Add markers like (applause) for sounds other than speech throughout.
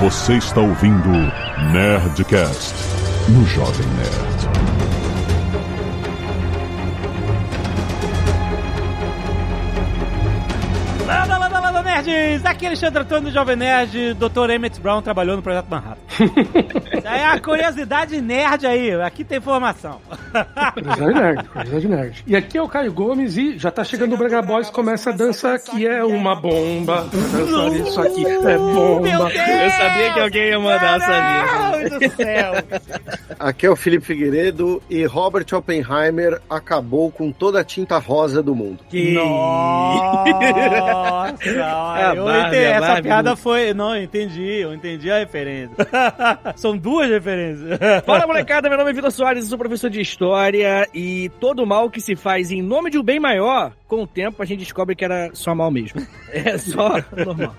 Você está ouvindo Nerdcast no Jovem Nerd. Landa, landa, landa, nerds! Aqui é Alexandre Antônio do Jovem Nerd, Dr. Emmett Brown trabalhou no Projeto Manhattan. Isso aí é a curiosidade nerd aí, aqui tem informação. Curiosidade nerd, curiosidade nerd. E aqui é o Caio Gomes e já tá chegando o Brega Boys, começa a dança que é uma bomba. Dançar isso aqui é bomba. Meu Deus! Eu sabia que alguém ia mandar essa Meu Deus do céu! Aqui é o Felipe Figueiredo e Robert Oppenheimer acabou com toda a tinta rosa do mundo. Nossa! a eu Barbie, entendi, a essa piada do- foi. Não, eu entendi, eu entendi a referência. (laughs) São duas referências. (laughs) Fala molecada, meu nome é Vitor Soares, eu sou professor de História e todo mal que se faz em nome de um bem maior, com o tempo a gente descobre que era só mal mesmo. (laughs) É só normal.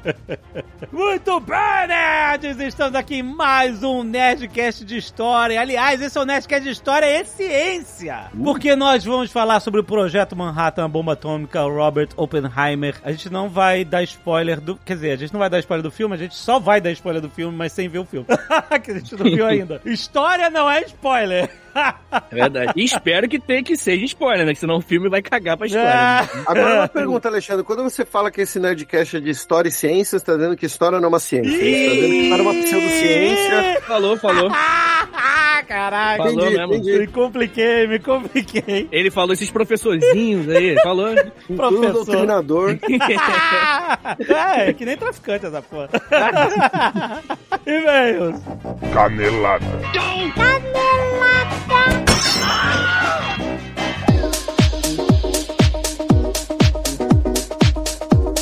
Muito bem, nerds! Estamos aqui em mais um Nerdcast de História. Aliás, esse é o Nerdcast de História e Ciência. Porque nós vamos falar sobre o projeto Manhattan, a bomba atômica, Robert Oppenheimer. A gente não vai dar spoiler do... Quer dizer, a gente não vai dar spoiler do filme, a gente só vai dar spoiler do filme, mas sem ver o filme. (laughs) que a gente não viu ainda. (laughs) História não é spoiler. É verdade. E espero que tenha que seja spoiler, né? Que senão o filme vai cagar pra história. né? Agora uma pergunta, Alexandre. Quando você fala que esse Nerdcast é de história e ciência, você tá dizendo que história não é uma ciência. Você tá dizendo que para uma pseudociência. Falou, falou. (laughs) Caraca, Falou Entendi, mesmo. entendi. me compliquei, me compliquei. Ele falou esses professorzinhos aí, falou. Tudo (laughs) Professor. doutrinador. (laughs) é, que nem traficante essa porra. E-mails. Canelada. 감 사.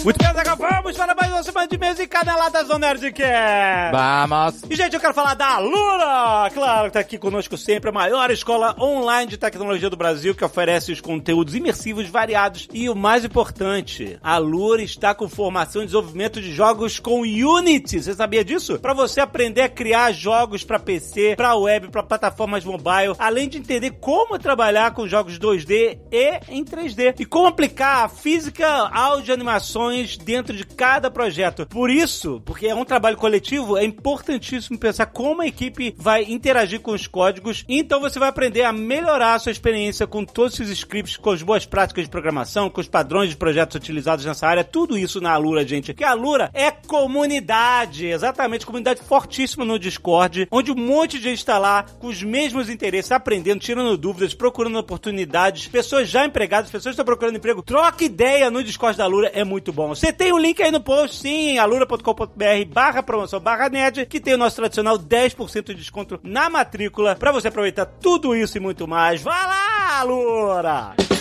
Muito bem, Zaga, vamos para mais uma semana de mês e caneladas do Nerdcast. Vamos! E, gente, eu quero falar da Alura! Claro, que tá aqui conosco sempre a maior escola online de tecnologia do Brasil que oferece os conteúdos imersivos variados e o mais importante, a Alura está com formação e desenvolvimento de jogos com Unity. Você sabia disso? Para você aprender a criar jogos para PC, para web, para plataformas mobile, além de entender como trabalhar com jogos 2D e em 3D e como aplicar a física, áudio e animações dentro de cada projeto. Por isso, porque é um trabalho coletivo, é importantíssimo pensar como a equipe vai interagir com os códigos. Então você vai aprender a melhorar a sua experiência com todos esses scripts, com as boas práticas de programação, com os padrões de projetos utilizados nessa área, tudo isso na Alura, gente. Porque a Alura é comunidade, exatamente, comunidade fortíssima no Discord, onde um monte de gente está lá com os mesmos interesses, aprendendo, tirando dúvidas, procurando oportunidades, pessoas já empregadas, pessoas que estão procurando emprego. Troca ideia no Discord da Alura, é muito bom. Você tem o link aí no post, sim, alura.com.br barra promoção barra nerd, que tem o nosso tradicional 10% de desconto na matrícula, pra você aproveitar tudo isso e muito mais. Vai lá, Alura!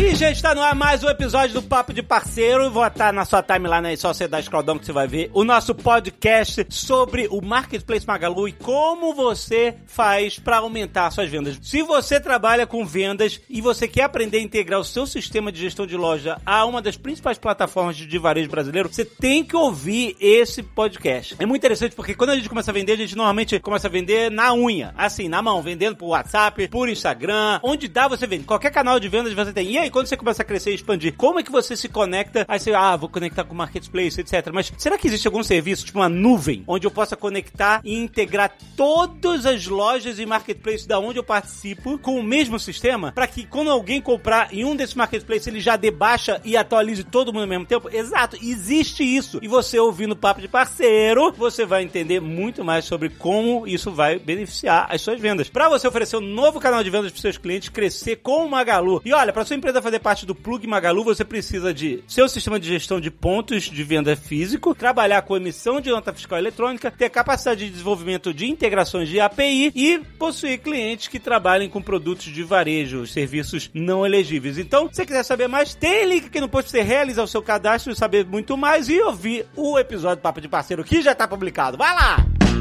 E, gente, tá no ar mais um episódio do Papo de Parceiro. Vou estar na sua timeline aí, só você dar scrolldown que você vai ver. O nosso podcast sobre o Marketplace Magalu e como você faz para aumentar suas vendas. Se você trabalha com vendas e você quer aprender a integrar o seu sistema de gestão de loja a uma das principais plataformas de varejo brasileiro, você tem que ouvir esse podcast. É muito interessante porque quando a gente começa a vender, a gente normalmente começa a vender na unha, assim, na mão, vendendo por WhatsApp, por Instagram, onde dá você vende. Qualquer canal de vendas você tem. E aí, quando você começa a crescer e expandir, como é que você se conecta? Aí você, ah, vou conectar com o Marketplace, etc. Mas será que existe algum serviço, tipo uma nuvem, onde eu possa conectar e integrar todas as lojas e Marketplace da onde eu participo com o mesmo sistema? Para que quando alguém comprar em um desses Marketplaces, ele já debaixa e atualize todo mundo ao mesmo tempo? Exato, existe isso. E você ouvindo o Papo de Parceiro, você vai entender muito mais sobre como isso vai beneficiar as suas vendas. Para você oferecer um novo canal de vendas para seus clientes, crescer com o Magalu. E olha, para sua empresa fazer parte do Plug Magalu, você precisa de seu sistema de gestão de pontos de venda físico, trabalhar com emissão de nota fiscal eletrônica, ter capacidade de desenvolvimento de integrações de API e possuir clientes que trabalhem com produtos de varejo, serviços não elegíveis. Então, se você quiser saber mais, tem link aqui no post para você realizar o seu cadastro, saber muito mais e ouvir o episódio Papo de Parceiro que já está publicado. Vai lá!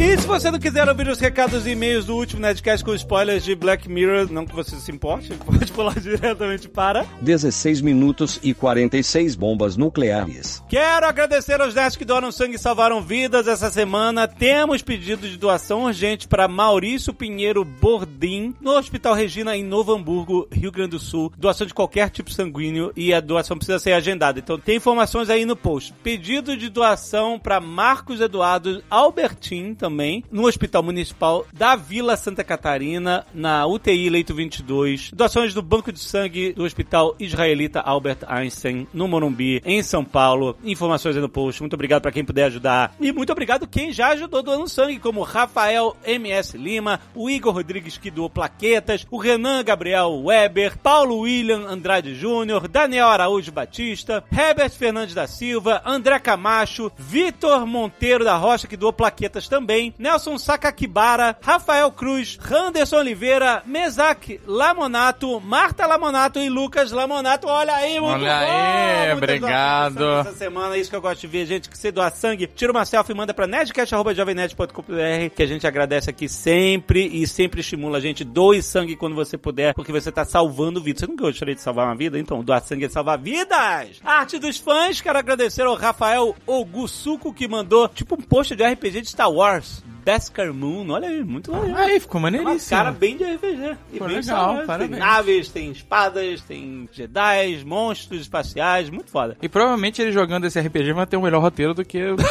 E se você não quiser ouvir os recados e e-mails do último Nerdcast com spoilers de Black Mirror, não que você se importe, (laughs) pode pular diretamente para... 16 minutos e 46 bombas nucleares. Quero agradecer aos nerds que doaram sangue e salvaram vidas. Essa semana temos pedido de doação urgente para Maurício Pinheiro Bordim, no Hospital Regina, em Novo Hamburgo, Rio Grande do Sul. Doação de qualquer tipo sanguíneo e a doação precisa ser agendada. Então tem informações aí no post. Pedido de doação para Marcos Eduardo Albertin também, no Hospital Municipal da Vila Santa Catarina, na UTI Leito 22. Doações do Banco de Sangue do Hospital Israelita Albert Einstein, no Morumbi, em São Paulo. Informações aí no post. Muito obrigado para quem puder ajudar. E muito obrigado quem já ajudou doando sangue, como Rafael MS Lima, o Igor Rodrigues que doou plaquetas, o Renan Gabriel Weber, Paulo William Andrade Júnior, Daniel Araújo Batista, Herbert Fernandes da Silva, André Camacho, Vitor Monteiro da Rocha que doou plaquetas também, Nelson Sakakibara, Rafael Cruz, Randerson Oliveira, Mesac Lamonato, Marta Lamonato e Lucas Lamonato. Olha aí, muito Olha bom! aí, obrigado. Essa semana é isso que eu gosto de ver, gente, que você doa sangue, tira uma selfie e manda pra nerdcast.jovemnerd.com.br que a gente agradece aqui sempre e sempre estimula a gente. Doe sangue quando você puder, porque você tá salvando vidas. Você nunca gostaria de salvar uma vida? Então, doar sangue é salvar vidas! Arte dos fãs, quero agradecer ao Rafael Ogusuko que mandou tipo um post de RPG de Star Wars. Beskar Moon, olha aí, muito legal. Aí, ficou Uma maneiríssimo. cara bem de RPG. E Pô, bem legal, Wars. Tem parabéns. naves, tem espadas, tem Jedi, monstros espaciais, muito foda. E provavelmente ele jogando esse RPG vai ter um melhor roteiro do que o (laughs)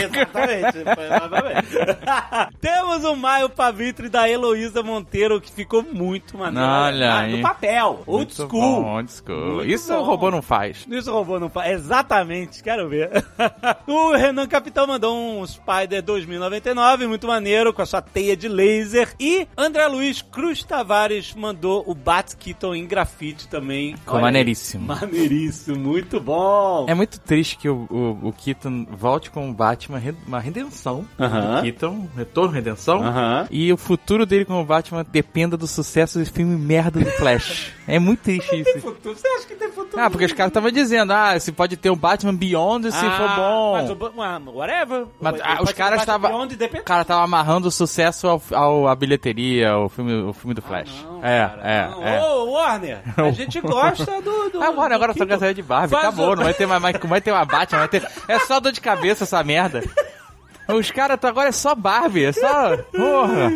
Exatamente, exatamente. (laughs) Temos o Maio Pavitre da Heloísa Monteiro, que ficou muito maneiro. Olha Ah. No papel, old Muito school. bom, old school. Muito Isso bom. o robô não faz. Isso o robô não faz. Exatamente, quero ver. (laughs) o Renan Capitão mandou um Spider 2099, muito maneiro, com a sua teia de laser. E André Luiz Cruz Tavares mandou o Bat Keaton em grafite também. Ficou Olha maneiríssimo. Maneiríssimo, muito bom. É muito triste que o, o, o Keaton volte com o Batman, uma redenção Aham. do Keaton, retorno, redenção. Aham. E o futuro dele com o Batman dependa do sucesso desse filme merda do Flash. é muito triste isso. Futuro, Você acha que tem futuro? Ah, porque os caras estavam dizendo, ah, se pode ter um Batman Beyond se Ah, for bom. Mas, o- ah, whatever. Mas, ah, os caras estavam. Beyond, O cara tava amarrando o sucesso ao, ao, à bilheteria, ao filme, o filme do Flash. Não, é, cara, é, não. é. Ô, Warner, a (laughs) gente gosta do... do Ah, Agora, do agora só quer sair de Barbie. Faz Acabou, o- não vai ter mais, mais, não vai ter uma Batman, vai ter. É só dor de cabeça essa merda. (laughs) Os caras agora é só Barbie, é só. Porra!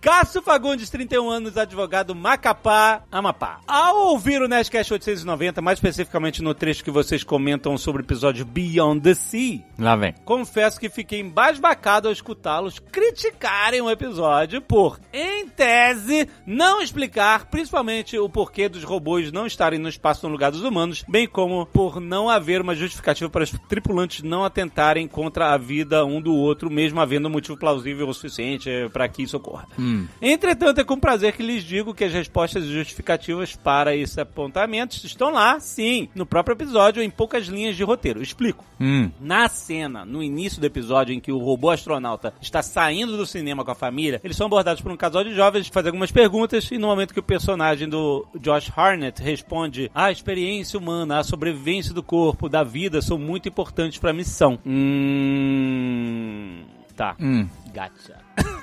Cássio Fagundes, 31 anos, advogado Macapá, Amapá. Ao ouvir o Nerdcast 890, mais especificamente no trecho que vocês comentam sobre o episódio Beyond the Sea, Lá vem. confesso que fiquei embasbacado ao escutá-los criticarem o episódio por, em tese, não explicar principalmente o porquê dos robôs não estarem no espaço no lugar dos humanos, bem como por não haver uma justificativa para os tripulantes não atentarem contra a vida um do outro, mesmo havendo um motivo plausível o suficiente eh, para que isso ocorra. Entretanto, é com prazer que lhes digo que as respostas justificativas para esses apontamentos estão lá, sim, no próprio episódio, em poucas linhas de roteiro. Explico. Hum. Na cena, no início do episódio em que o robô astronauta está saindo do cinema com a família, eles são abordados por um casal de jovens que faz algumas perguntas e no momento que o personagem do Josh Harnett responde a experiência humana, a sobrevivência do corpo, da vida são muito importantes para a missão. Hum... Mm, tá. Hum. Mm. Gotcha.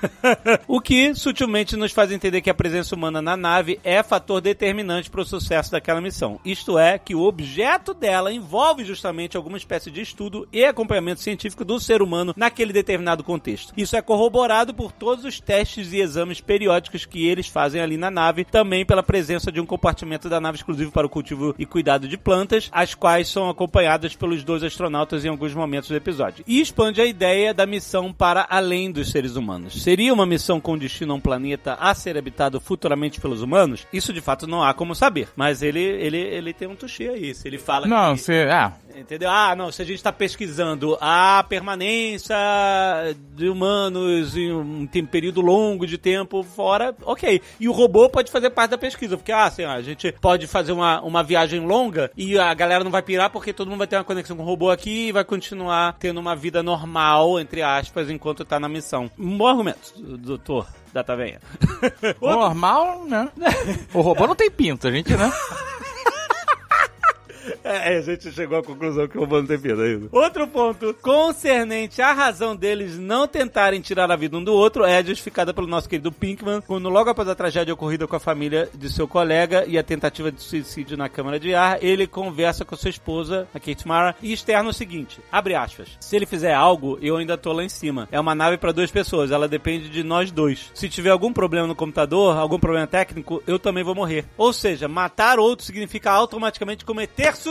(laughs) o que sutilmente nos faz entender que a presença humana na nave é fator determinante para o sucesso daquela missão. Isto é, que o objeto dela envolve justamente alguma espécie de estudo e acompanhamento científico do ser humano naquele determinado contexto. Isso é corroborado por todos os testes e exames periódicos que eles fazem ali na nave, também pela presença de um compartimento da nave exclusivo para o cultivo e cuidado de plantas, as quais são acompanhadas pelos dois astronautas em alguns momentos do episódio. E expande a ideia da missão para além dos seres humanos. Seria uma missão com destino a um planeta a ser habitado futuramente pelos humanos? Isso de fato não há como saber. Mas ele, ele, ele tem um touché aí. Se ele fala Não, que... você. Ah, Entendeu? Ah, não, se a gente está pesquisando a permanência de humanos em um tem- período longo de tempo fora, ok. E o robô pode fazer parte da pesquisa, porque, ah, assim, a gente pode fazer uma, uma viagem longa e a galera não vai pirar porque todo mundo vai ter uma conexão com o robô aqui e vai continuar tendo uma vida normal, entre aspas, enquanto tá na missão. Um bom argumento, doutor Data Venha. (laughs) normal, né? O robô não tem pinto, a gente, né? (laughs) É, a gente chegou à conclusão que o não tem vida ainda. Outro ponto, concernente à razão deles não tentarem tirar a vida um do outro, é justificada pelo nosso querido Pinkman, quando logo após a tragédia ocorrida com a família de seu colega e a tentativa de suicídio na câmara de ar, ele conversa com sua esposa, a Kate Mara, e externa o seguinte, abre aspas, se ele fizer algo, eu ainda tô lá em cima. É uma nave para duas pessoas, ela depende de nós dois. Se tiver algum problema no computador, algum problema técnico, eu também vou morrer. Ou seja, matar outro significa automaticamente cometer suicídio.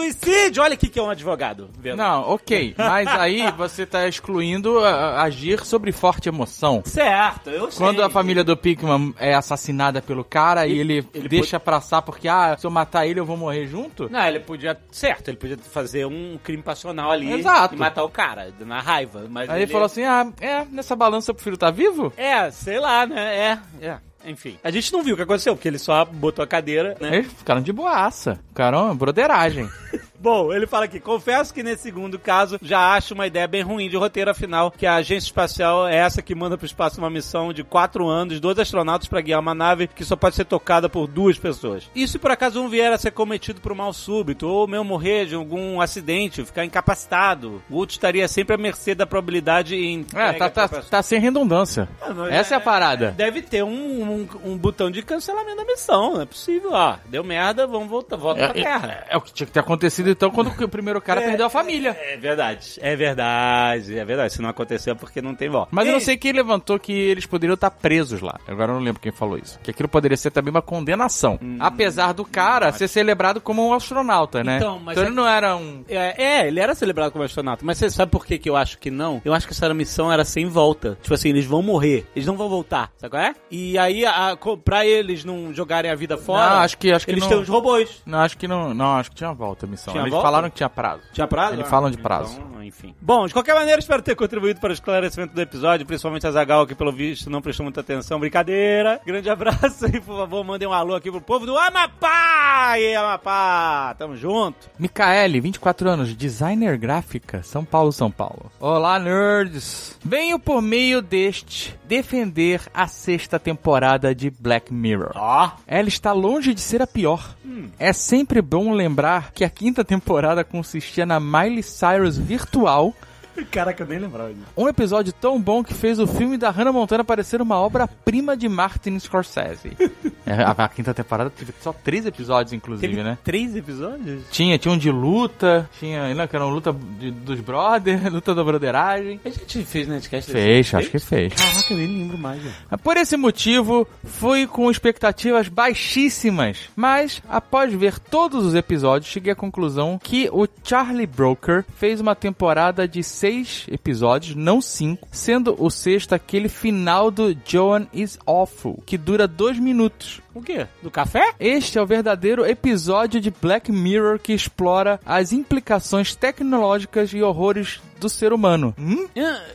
Olha aqui que é um advogado. vendo? Não, ok. Mas aí (laughs) você tá excluindo a- agir sobre forte emoção. Certo, eu sei. Quando a família do Pikman é assassinada pelo cara e ele, ele deixa passar porque, ah, se eu matar ele eu vou morrer junto? Não, ele podia. Certo, ele podia fazer um crime passional ali Exato. e matar o cara, na raiva. Mas Aí ele falou assim, ah, é, nessa balança eu prefiro estar vivo? É, sei lá, né? É, é. Enfim. A gente não viu o que aconteceu, porque ele só botou a cadeira, né? Eles ficaram de boaça. Ficaram broderagem. (laughs) Bom, ele fala aqui, confesso que nesse segundo caso já acho uma ideia bem ruim de roteiro, afinal, que a agência espacial é essa que manda pro espaço uma missão de quatro anos, dois astronautos pra guiar uma nave que só pode ser tocada por duas pessoas. E se por acaso um vier a ser cometido por um mal súbito, ou mesmo morrer de algum acidente, ficar incapacitado, o outro estaria sempre à mercê da probabilidade em... É, tá, tá, tá sem redundância. Ah, mas Essa é a parada. Deve ter um, um, um botão de cancelamento da missão, não é possível. Ó, deu merda, vamos voltar, volta pra Terra. É, é o que tinha que ter acontecido então quando o primeiro cara perdeu a família. É verdade, é verdade, é verdade. Se não aconteceu é porque não tem volta. Mas eu não Ei, sei quem levantou que eles poderiam estar presos lá. Agora eu não lembro quem falou isso. Que aquilo poderia ser também uma condenação. Apesar do cara ser celebrado como um astronauta, né? Então, mas então é- ele não era um. É, é, ele era celebrado como astronauta, mas você sabe por que, que eu acho que não? Eu acho que essa missão era sem volta. Tipo assim, eles vão morrer, eles não vão voltar, sabe qual é? E aí, a, pra eles não jogarem a vida fora, Não, acho que- acho que eles não- têm os robôs. Não, acho que não. Não, acho que tinha volta a missão. Tinha eles volta? falaram que tinha prazo. Tinha prazo? Eles Ah, falam de prazo. Então, enfim. Bom, de qualquer maneira, espero ter contribuído para o esclarecimento do episódio, principalmente a Zagal, que pelo visto não prestou muita atenção. Brincadeira. Grande abraço (laughs) e, por favor, mandem um alô aqui pro povo do Amapá! E Amapá! Tamo junto. Micaele, 24 anos, designer gráfica, São Paulo, São Paulo. Olá, nerds! Venho por meio deste defender a sexta temporada de Black Mirror. Ó. Ela está longe de ser a pior. É sempre bom lembrar que a quinta temporada consistia na Miley Cyrus virtual, (laughs) Caraca, eu nem lembrava disso. um episódio tão bom que fez o filme da Hannah Montana parecer uma obra-prima de Martin Scorsese. (laughs) É, a, a quinta temporada teve só três episódios, inclusive, Teve né? três episódios? Tinha, tinha um de luta, tinha, não, que era uma luta de- dos brothers, (laughs) luta da broderagem. A gente fez Nerdcast Fez, acho que fez. Caraca, eu nem lembro mais, velho. Por esse motivo, fui com expectativas baixíssimas, mas após ver todos os episódios, cheguei à conclusão que o Charlie Broker fez uma temporada de seis episódios, não cinco, sendo o sexto aquele final do Joan is Awful, que dura dois minutos. O quê? Do café? Este é o verdadeiro episódio de Black Mirror que explora as implicações tecnológicas e horrores do ser humano. Hum?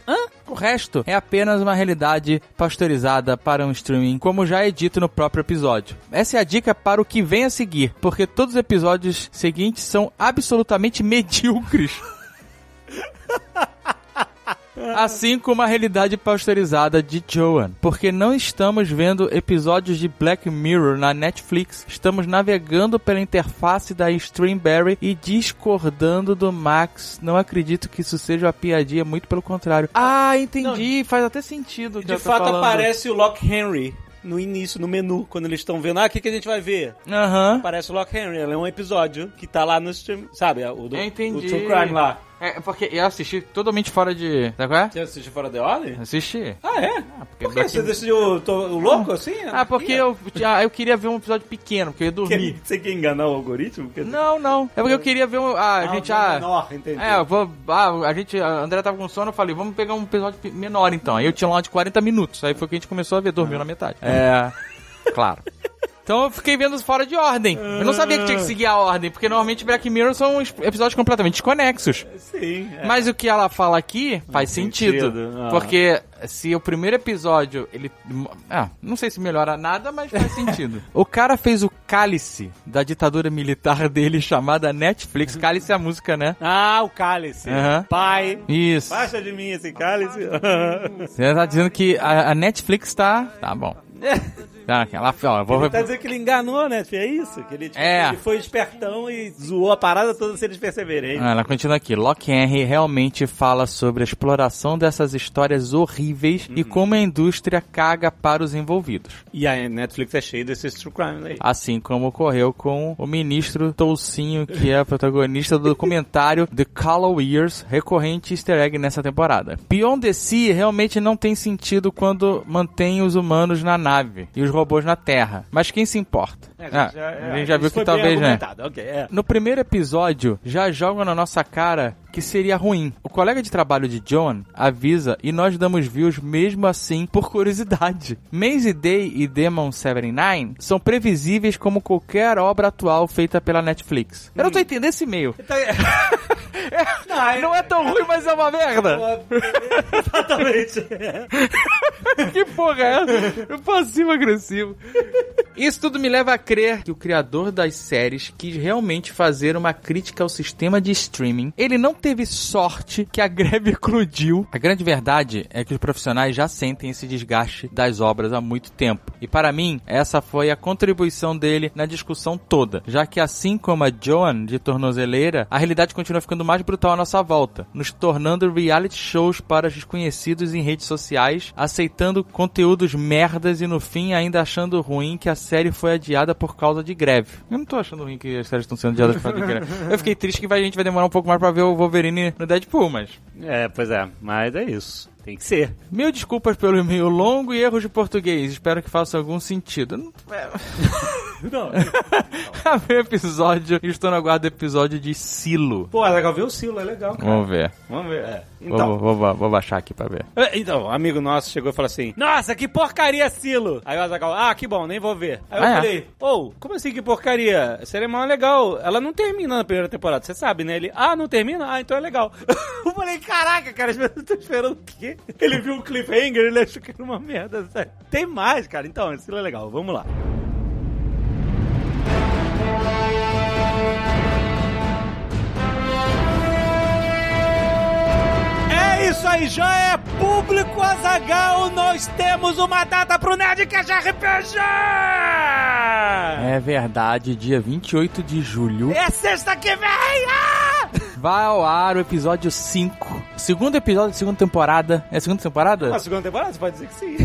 Hã? O resto é apenas uma realidade pasteurizada para um streaming, como já é dito no próprio episódio. Essa é a dica para o que vem a seguir, porque todos os episódios seguintes são absolutamente (laughs) medíocres. (laughs) Assim como a realidade pasteurizada de Joan. Porque não estamos vendo episódios de Black Mirror na Netflix, estamos navegando pela interface da Streamberry e discordando do Max. Não acredito que isso seja uma piadinha, muito pelo contrário. Ah, entendi, faz até sentido. De fato, falando. aparece o Lock Henry no início, no menu, quando eles estão vendo. Ah, o que, que a gente vai ver? Aham. Aparece o Lock Henry. É um episódio que tá lá no stream. Sabe? O do o True Crime lá. É, porque eu assisti totalmente fora de. Sabe qual é? Você assistiu fora de ordem? Assisti. Ah, é? porque Por que você decidiu tô, o louco assim? Ah, porque eu, ah, eu queria ver um episódio pequeno, porque eu ia dormir. Que- (laughs) Você quer enganar o algoritmo? Porque... Não, não. É porque eu queria ver um. Ah, a gente. um Ah, menor, entendi. É, eu vou. Ah, a gente. A André tava com sono, eu falei, vamos pegar um episódio menor então. Aí eu tinha lá de 40 minutos. Aí foi que a gente começou a ver, dormiu na metade. É. Claro. (laughs) Então eu fiquei vendo fora de ordem. Eu não sabia que tinha que seguir a ordem, porque normalmente Black Mirror são episódios completamente desconexos. Sim. é. Mas o que ela fala aqui faz sentido. sentido, ah. Porque se o primeiro episódio, ele. Ah, não sei se melhora nada, mas faz (laughs) sentido. o cara fez o cálice da ditadura militar dele chamada Netflix. Cálice é a música, né? Ah, o cálice. Aham. Pai. Isso. Baixa de mim esse cálice. Você tá dizendo que a, a Netflix tá. Tá bom. (laughs) Ah, Aquela, ó, vou... Ele tá dizendo que ele enganou, né? É isso? Que ele, tipo, É. ele foi espertão e zoou a parada toda sem eles perceberem. Ah, Ela continua aqui. Locke Henry realmente fala sobre a exploração dessas histórias horríveis e como a indústria caga para os envolvidos. E a Netflix é cheia desses true crimes aí. Assim como ocorreu com o ministro Toucinho, que é protagonista do documentário The Callow Years, recorrente easter egg nessa temporada. Beyond the Sea realmente não tem sentido quando mantém os humanos na nave e os robôs na Terra. Mas quem se importa? É, Ah, a gente já viu que talvez, né? Ok, é. No primeiro episódio, já jogam na nossa cara que seria ruim. O colega de trabalho de John avisa e nós damos views mesmo assim por curiosidade. Maisie Day e Demon 79 são previsíveis como qualquer obra atual feita pela Netflix. Eu não tô entendendo esse e-mail. Então, é- (laughs) Não, Não é tão ruim, mas é uma merda. (laughs) Exatamente. (laughs) que porra é essa? Passivo-agressivo. Isso tudo me leva a crer que o criador das séries quis realmente fazer uma crítica ao sistema de streaming. Ele não teve sorte que a greve (laughs) eclodiu. A grande verdade é que os profissionais já sentem esse desgaste das obras há muito tempo. E para mim, essa foi a contribuição dele na discussão toda. Já que assim como a Joan de tornozeleira, a realidade continua ficando mais brutal à nossa volta, nos tornando reality shows para os desconhecidos em redes sociais, aceitando conteúdos merdas e no fim ainda achando ruim que a série foi adiada por causa de greve. Eu não tô achando ruim que as séries estão sendo adiadas por causa de greve. Eu fiquei triste que a gente vai demorar um pouco mais pra ver o Wolverine no Deadpool, mas É, pois é, mas é isso. Tem que ser. Mil desculpas pelo e-mail longo e erros de português. Espero que faça algum sentido. Não- (laughs) Não. (laughs) A ver episódio. Estou no aguardo do episódio de Silo. Pô, é legal ver o Silo, é legal, cara. Vamos ver. Vamos ver. É. Então, vou, vou- vou baixar aqui pra ver. É, Então, um amigo nosso chegou e falou assim: Nossa, que porcaria, Silo! Aí o Azagal, ah, que bom, nem vou ver. Aí eu Ah, é? falei: Ô, como assim que porcaria? Seria mó legal. Ela não termina na primeira temporada, você sabe, né? Ele, ah, não termina? Ah, então é legal. (laughs) eu falei: Caraca, cara, pessoas estão esperando o quê? Ele viu o cliffhanger, ele achou que era uma merda, sério. Tem mais, cara. Então, Silo é legal, vamos lá. Isso aí, já é público Azagal. Nós temos uma data pro Nerdcast RPG! É verdade, dia 28 de julho. É sexta que vem! Ah! Vai ao ar o episódio 5. Segundo episódio da segunda temporada. É a segunda temporada? Na segunda temporada, você pode dizer que sim.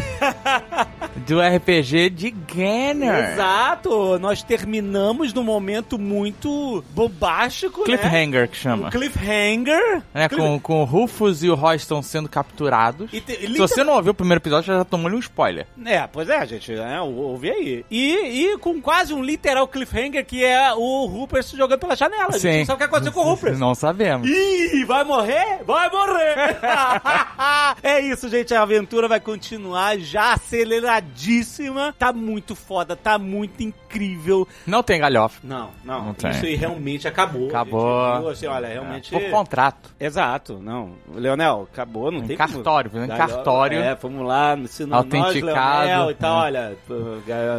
(laughs) Do RPG de Ganner. Exato! Nós terminamos num momento muito bombástico, né? Cliffhanger que chama. Um cliffhanger. Né, Cliff- com, com o Rufus e o Roy estão sendo capturados. Te- Se você não ouviu o primeiro episódio, já tomou-lhe um spoiler. É, pois é, gente, é, ou- ouvi aí. E, e com quase um literal cliffhanger que é o Rupert se jogando pela janela. A gente Sim. não sabe o que aconteceu com o Rupert. Não sabemos. Ih, vai morrer? Vai morrer! (laughs) é isso, gente. A aventura vai continuar já aceleradíssima. Tá muito foda, tá muito incrível. Não tem galhofa. Não, não. Não tem. isso aí realmente acabou. Acabou. gente, viu? Assim, olha, realmente. Por contrato. Exato, não. Leonel, acabou, não Em tem cartório, como. em cartório. É, vamos lá, se não Autenticado. nós, Leonel e tal, É. olha,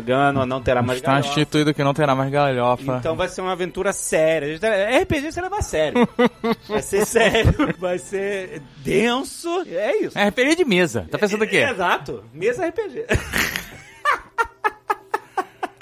Gano não terá mais Está galhofa. instituído que não terá mais galhofa. Então vai ser uma aventura séria. RPG você leva a sério. (laughs) vai ser sério, vai ser denso. É isso. É RPG de mesa. Tá pensando o quê? Exato. Mesa RPG. (laughs)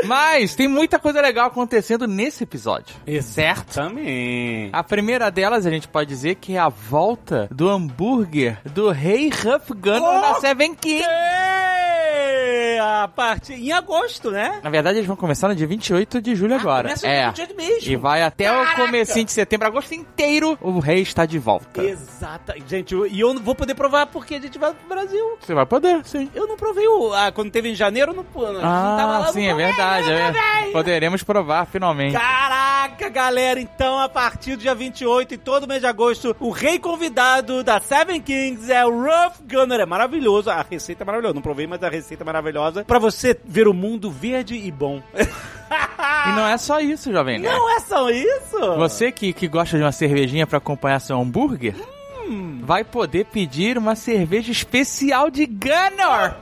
Mas tem muita coisa legal acontecendo nesse episódio. Certo? Também. A primeira delas, a gente pode dizer que é a volta do hambúrguer do Rei Huff Gunner Oh! da Seven King. É, A parte em agosto, né? Na verdade, eles vão começar no dia 28 de julho agora. Começa É. no dia de mesmo. E vai até Caraca! o comecinho de setembro, agosto inteiro, o rei está de volta. Exata. Gente, e eu não vou poder provar porque a gente vai pro Brasil. Você vai poder, sim. Eu não provei o. Ah, quando teve em janeiro, eu não, eu não tava Ah, lá. sim, é provei, verdade. é. Poderemos provar, finalmente. Caraca, galera, então a partir do dia 28 e todo mês de agosto, o rei convidado da Seven Kings é o Rough Gunner. É maravilhoso, a receita é maravilhosa. Não provei, mas a receita é maravilhosa. Pra você ver o mundo verde e bom. (laughs) E não é só isso, jovem nerd. Não é só isso? Você que, que gosta de uma cervejinha pra acompanhar seu hambúrguer, Hum. Vai poder pedir uma cerveja especial de Gunner.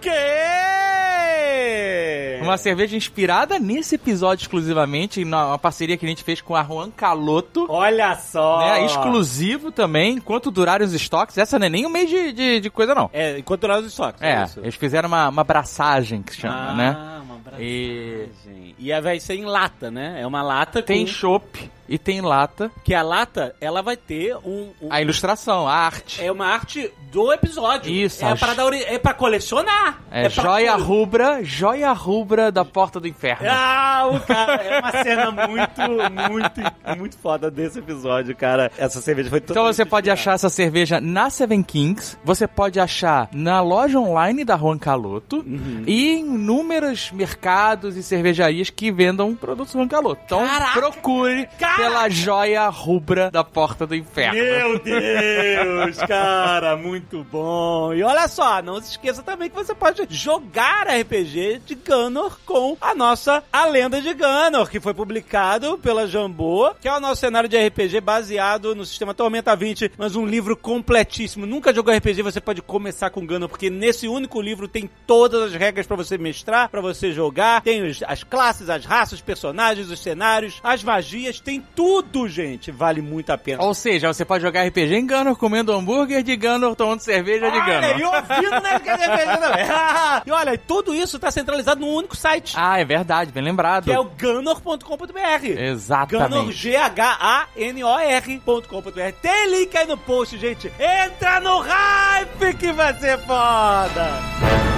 Uma cerveja inspirada nesse episódio exclusivamente, uma parceria que a gente fez com a Juan Caloto. Olha só. Né, exclusivo também, enquanto durarem os estoques. Essa não é nem um mês de, de, de coisa, não. É, enquanto durar os estoques. É, isso. eles fizeram uma, uma braçagem que se chama, ah, né? uma braçagem. E E aí vai ser em lata, né? É uma lata tem com... chopp e tem lata. Que a lata, ela vai ter um... um- A ilustração, a arte. É uma arte do episódio. Isso, É acho. para dar é pra colecionar. É, pra joia cole- rubra, joia rubra da porta do inferno. Ah, o cara, (laughs) é uma cena muito, muito, muito foda desse episódio, cara. Essa cerveja foi Então você pode achar essa cerveja na Seven Kings, você pode achar na loja online da Juan Caloto Uhum. e em inúmeros mercados e cervejarias que vendam produtos Juan Caloto. Então Caraca! procure Caraca! Pela joia rubra da porta do inferno. Meu Deus, cara, muito bom. E olha só, não se esqueça também que você pode jogar RPG de Gunnor com a nossa A Lenda de Gunnor, que foi publicado pela Jambô, que é o nosso cenário de RPG baseado no sistema Tormenta 20, mas um livro completíssimo. Nunca jogou RPG, você pode começar com Gunnor, porque nesse único livro tem todas as regras pra você mestrar, pra você jogar, tem as classes, as raças, os personagens, os cenários, as magias, tem tudo, gente. Vale muito a pena. Ou seja, você pode jogar RPG em Gunner, comendo hambúrguer de Gunner, tomando cerveja de Olha, e ouvindo né, que é cerveja também. (laughs) e olha, tudo isso tá centralizado num único site, Ah, é verdade, bem lembrado. que é o ganor.com.br. Exatamente. Ganor, G-H-A-N-O-R.com.br. Tem link aí no post, gente. Entra no hype que vai ser foda.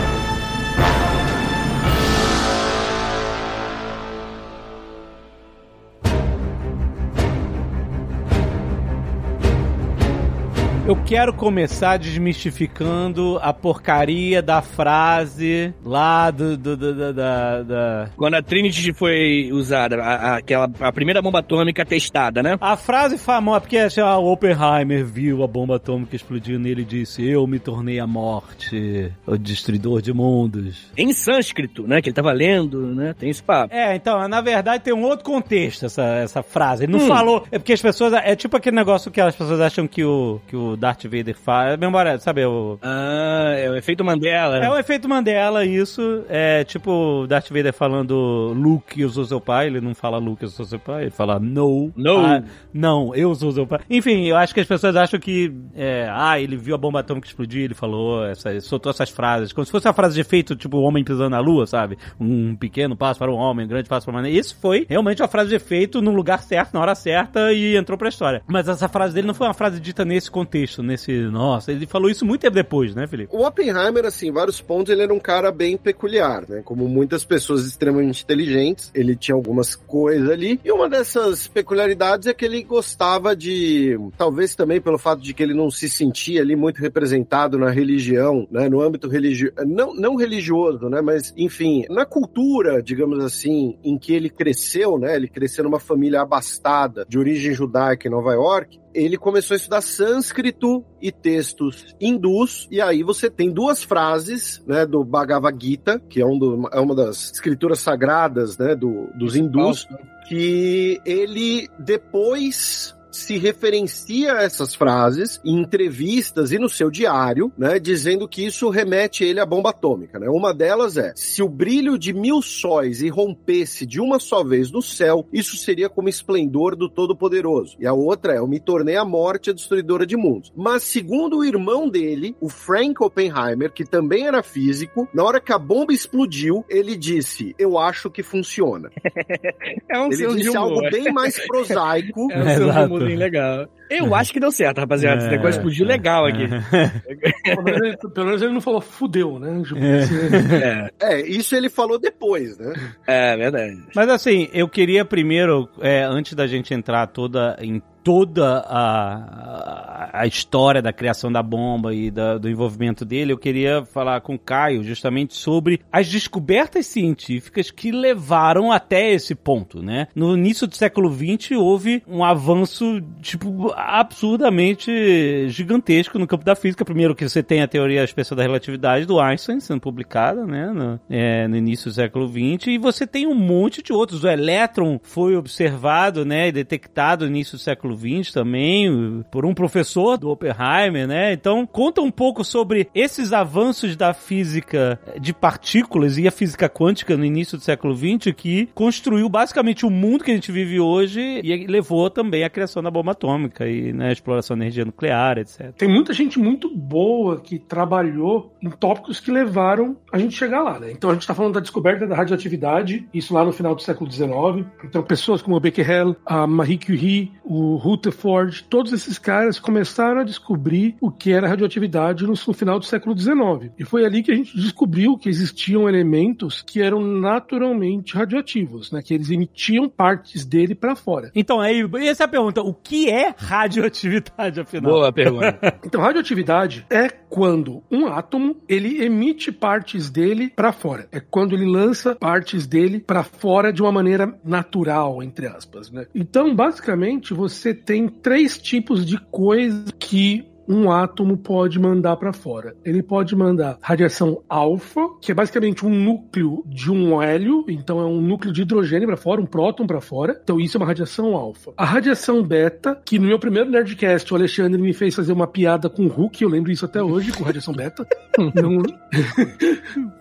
Eu quero começar desmistificando a porcaria da frase lá do, do- do- do- da, da- Quando a Trinity foi usada, a, a- aquela, a primeira bomba atômica testada, né? A frase famosa, porque assim, ah, o Oppenheimer viu a bomba atômica explodir nele e disse: Eu me tornei a morte, o destruidor de mundos. Em sânscrito, né? Que ele tava lendo, né? Tem esse papo. É, então, na verdade tem um outro contexto essa, essa frase. Ele não Hum. falou. É porque as pessoas. É tipo aquele negócio que as pessoas acham que o, que o Darth Vader faz. Memória, sabe? O, Ah, é o efeito Mandela. É o efeito Mandela, isso. É tipo Darth Vader falando Luke, eu sou seu pai. Ele não fala Luke, eu sou seu pai. Ele fala no. No. Ah, não, eu sou seu pai. Enfim, eu acho que as pessoas acham que. É, ah, ele viu a bomba atômica explodir, ele falou, essa, soltou essas frases. Como se fosse uma frase de efeito, tipo o homem pisando na lua, sabe? Um pequeno passo para um homem, um grande passo para uma mulher. Isso foi realmente uma frase de efeito no lugar certo, na hora certa e entrou pra história. Mas essa frase dele não foi uma frase dita nesse contexto, nesse. Nossa, ele falou isso muito tempo depois, né, Felipe? O Oppenheimer, assim, vários pontos, ele era um cara bem peculiar, né? Como muitas pessoas extremamente inteligentes, ele tinha algumas coisas ali. E uma dessas peculiaridades é que ele gostava de, talvez também pelo fato de que ele não se sentia ali muito representado na religião, né? No âmbito religioso, não, não religioso, né? Mas, enfim, na cultura, digamos assim, em que ele cresceu, né? Ele cresceu numa família abastada, de origem judaica em Nova York, ele começou a estudar sânscrito e textos hindus, e aí você tem duas frases, né, do Bhagavad Gita, que é, um do- é uma das escrituras sagradas, né, do- dos hindus, que ele depois se referencia a essas frases em entrevistas e no seu diário, né, dizendo que isso remete ele à bomba atômica, né? Uma delas é: se o brilho de mil sóis irrompesse de uma só vez no céu, isso seria como esplendor do Todo-Poderoso. E a outra é: eu me tornei a morte a destruidora de mundos. Mas segundo o irmão dele, o Frank Oppenheimer, que também era físico, na hora que a bomba explodiu, ele disse: eu acho que funciona. (laughs) É um Ele disse humor. algo bem mais prosaico. (laughs) É um bem legal. Eu acho que deu certo, rapaziada. Esse É, negócio explodiu legal aqui. (laughs) Pelo menos, ele, pelo menos ele não falou fudeu, né? Tipo, É, É, isso ele falou depois, né? é verdade. Mas assim, eu queria primeiro, é, antes da gente entrar toda em toda a, a história da criação da bomba e da- do envolvimento dele, eu queria falar com o Caio justamente sobre as descobertas científicas que levaram até esse ponto, né? No início do século XX houve um avanço, tipo, absurdamente gigantesco no campo da física. Primeiro que você tem a teoria especial da relatividade do Einstein sendo publicada, né? No, é, no início do século XX. E você tem um monte de outros. O elétron foi observado, né? E detectado no início do século XX também, por um professor do Oppenheimer, né? Então, conta um pouco sobre esses avanços da física de partículas e a física quântica no início do século XX que construiu basicamente o mundo que a gente vive hoje e levou também à criação da bomba atômica e né, a exploração da energia nuclear, etc. Tem muita gente muito boa que trabalhou em tópicos que levaram a gente chegar lá, né? Então a gente está falando da descoberta da radioatividade, isso lá no final do século XIX. Então pessoas como o Becquerel, a Marie Curie, o Rutherford, todos esses caras começaram a descobrir o que era radioatividade no, final do século XIX. E foi ali que a gente descobriu que existiam elementos que eram naturalmente radioativos, né? Que eles emitiam partes dele para fora. Então aí, essa é a pergunta, o que é radioatividade afinal? Boa pergunta. (laughs) Então radioatividade é quando um átomo ele emite partes dele para fora. É quando ele lança partes dele para fora de uma maneira natural, entre aspas, né? Então, basicamente, você tem três tipos de coisa que um átomo pode mandar para fora. Ele pode mandar radiação alfa, que é basicamente um núcleo de um hélio, então é um núcleo de hidrogênio para fora, um próton para fora. Então isso é uma radiação alfa. A radiação beta, que no meu primeiro Nerdcast o Alexandre me fez fazer uma piada com o Hulk, eu lembro isso até hoje, com radiação beta. (laughs) Não...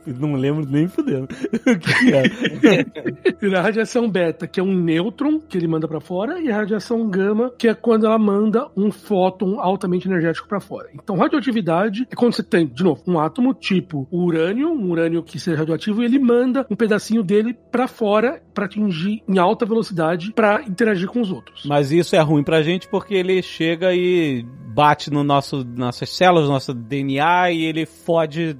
(laughs) Não lembro nem fudendo. (laughs) o que é? a radiação beta, que é um nêutron que ele manda para fora, e a radiação gama, que é quando ela manda um fóton altamente energético para fora. Então, radioatividade é quando você tem, de novo, um átomo tipo urânio, um urânio que seja radioativo, e ele manda um pedacinho dele para fora para atingir em alta velocidade para interagir com os outros. Mas isso é ruim pra gente porque ele chega e bate no nosso nossas células, nosso DNA e ele fode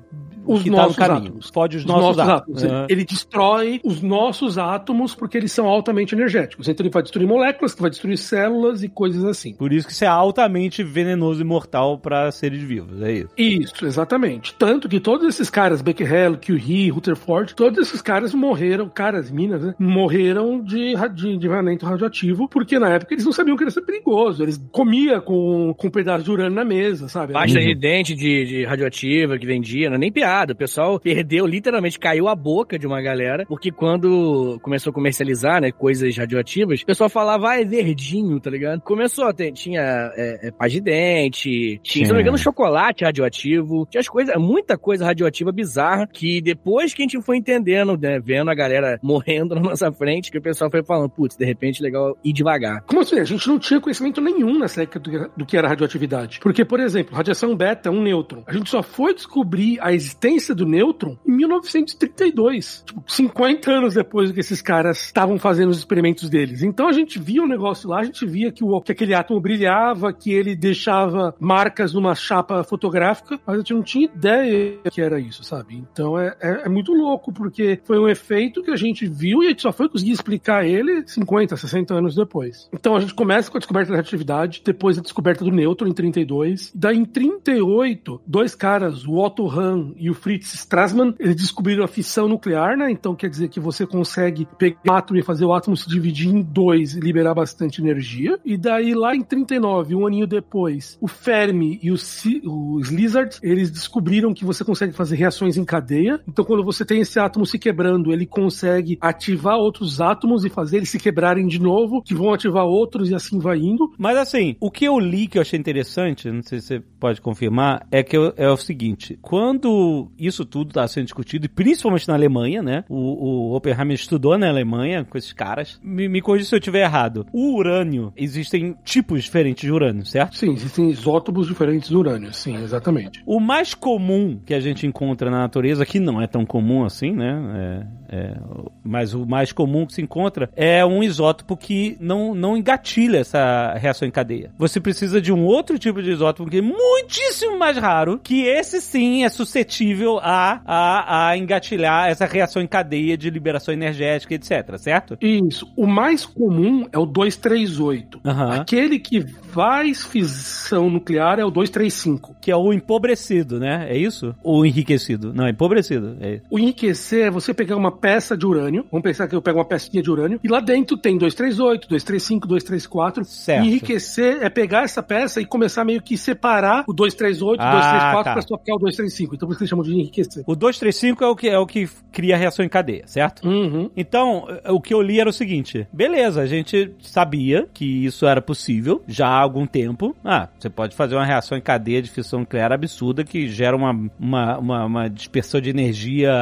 os que nossos tá no caminho. átomos. Fode os, Os nossos, nossos átomos. átomos. É. Ele destrói os nossos átomos porque eles são altamente energéticos. Então ele vai destruir moléculas, que vai destruir células e coisas assim. Por isso que isso é altamente venenoso e mortal para seres vivos, é isso. Isso, exatamente. Tanto que todos esses caras, Becquerel, Curie, Rutherford, todos esses caras morreram, caras, minas, né? Morreram de, de, de vazamento radioativo, porque na época eles não sabiam que ia ser perigoso. Eles comiam com, com um pedaço de urânio na mesa, sabe? Pasta de dente de, de radioativa que vendia, não é nem piada. O pessoal (laughs) perdeu, literalmente, caiu a boca de uma galera, porque quando começou a comercializar, né, coisas radioativas, o pessoal falava, ah, é verdinho, tá ligado? Começou, tem- tinha é, é, dente, tinha, se não me engano, chocolate radioativo, tinha as coisas, muita coisa radioativa bizarra, que depois que a gente foi entendendo, né, vendo a galera (laughs) morrendo na nossa frente, que o pessoal foi falando, putz, de repente, legal ir devagar. Como assim? A gente não tinha conhecimento nenhum nessa época do, que- do que era radioatividade. Porque, por exemplo, radiação beta é um nêutron. A gente só foi descobrir a existência do nêutron em 1932. Tipo, 50 anos depois que esses caras estavam fazendo os experimentos deles. Então a gente via o negócio lá, a gente via que, o, que aquele átomo brilhava, que ele deixava marcas numa chapa fotográfica, mas a gente não tinha ideia que era isso, sabe? Então é, é, é muito louco, porque foi um efeito que a gente viu e a gente só foi conseguir explicar ele 50, 60 anos depois. Então a gente começa com a descoberta da radioatividade, depois a descoberta do nêutron em 32. Daí em 38, dois caras, o Otto Hahn e o Fritz Strassmann, eles descobriram a fissão nuclear, né? Então quer dizer que você consegue pegar um átomo e fazer o átomo se dividir em dois e liberar bastante energia. E daí lá em 39, um aninho depois, o Fermi e o, Si- os Lizards, eles descobriram que você consegue fazer reações em cadeia. Então quando você tem esse átomo se quebrando, ele consegue ativar outros átomos e fazer eles se quebrarem de novo, que vão ativar outros e assim vai indo. Mas assim, o que eu li que eu achei interessante, não sei se você pode confirmar, é que eu- é o seguinte: quando isso tudo está sendo discutido, e principalmente na Alemanha, né? O, o Oppenheimer estudou na Alemanha com esses caras. Me, me corrija se eu estiver errado. O urânio, existem tipos diferentes de urânio, certo? Sim, existem isótopos diferentes do urânio, sim, exatamente. O mais comum que a gente encontra na natureza, que não é tão comum assim, né? É, é, mas o mais comum que se encontra é um isótopo que não, não engatilha essa reação em cadeia. Você precisa de um outro tipo de isótopo que é muitíssimo mais raro, que esse sim é suscetível a, a, a engatilhar essa reação em cadeia de liberação energética, etc, certo? Isso. O mais comum é o 238. Aham. Aquele que faz fissão nuclear é o 235. Que é o empobrecido, né? É isso? Ou enriquecido? Não, empobrecido. É. O enriquecer é você pegar uma peça de urânio, vamos pensar que eu pego uma pecinha de urânio, e lá dentro tem 238, 235, 234. Certo. E enriquecer é pegar essa peça e começar meio que separar o 238, Ah, 234 tá. pra só ficar o 235. Então por isso que eles chamam de enriquecer. O 235 é o que, é o que cria a reação em cadeia, certo? Uhum. Então, o que eu li era o seguinte: beleza, a gente sabia que isso era possível já há algum tempo. Ah, você pode fazer uma reação em cadeia de fissão nuclear absurda que gera uma, uma, uma, uma dispersão de energia,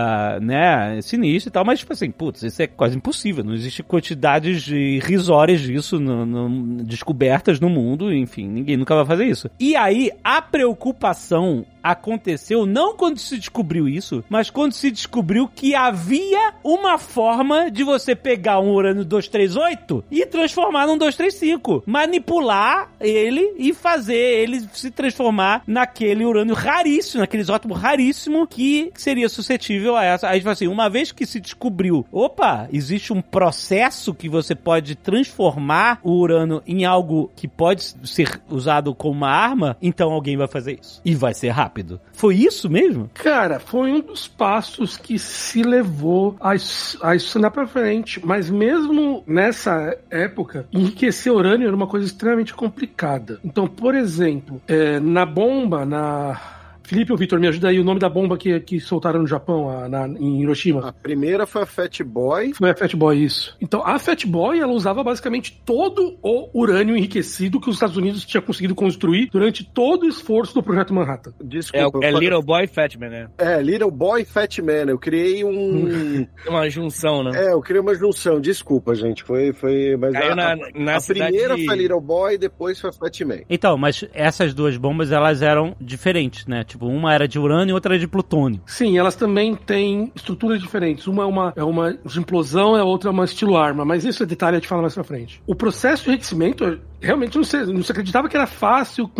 né, sinistra e tal, mas, tipo assim, putz, isso é quase impossível. Não existe quantidades irrisórias disso no, no- descobertas no mundo, enfim, ninguém nunca vai fazer isso. E aí, a preocupação aconteceu não quando se descobriu isso, mas quando se descobriu que havia uma forma de você pegar um urânio 238 e transformar num 235. Manipular ele e fazer ele se transformar naquele urânio raríssimo, naquele isótopo raríssimo que seria suscetível a essa. Aí fala assim, uma vez que se descobriu, opa, existe um processo que você pode transformar o urânio em algo que pode ser usado como uma arma, então alguém vai fazer isso. E vai ser rápido. Foi isso mesmo? Cara, foi um dos passos que se levou a a isso andar pra frente. Mas mesmo nessa época, enriquecer urânio era uma coisa extremamente complicada. Então, por exemplo, é, na bomba, na. Felipe ou Vitor, me ajuda aí o nome da bomba que, que soltaram no Japão, a- na- em Hiroshima. A primeira foi a Fat Boy. Foi a Fat Boy, isso. Então, a Fat Boy, ela usava basicamente todo o urânio enriquecido que os Estados Unidos tinha conseguido construir durante todo o esforço do Projeto Manhattan. É, Desculpa. é eu- Little Boy Fat Man, né? É, Little Boy Fat Man. Eu criei um. É (laughs) uma junção, né? é, eu criei uma junção. Desculpa, gente. Foi. foi mas Caiu a, na, na a primeira de- foi Little Boy, depois foi Fat Man. Então, mas essas duas bombas, elas eram diferentes, né? Tipo, uma era de urânio e outra era de plutônio. Sim, elas também têm estruturas diferentes. Uma é uma, é uma de implosão, a outra é uma estilo arma, mas isso é detalhe a gente fala mais pra frente. O processo de enriquecimento, realmente não se, não se acreditava que era fácil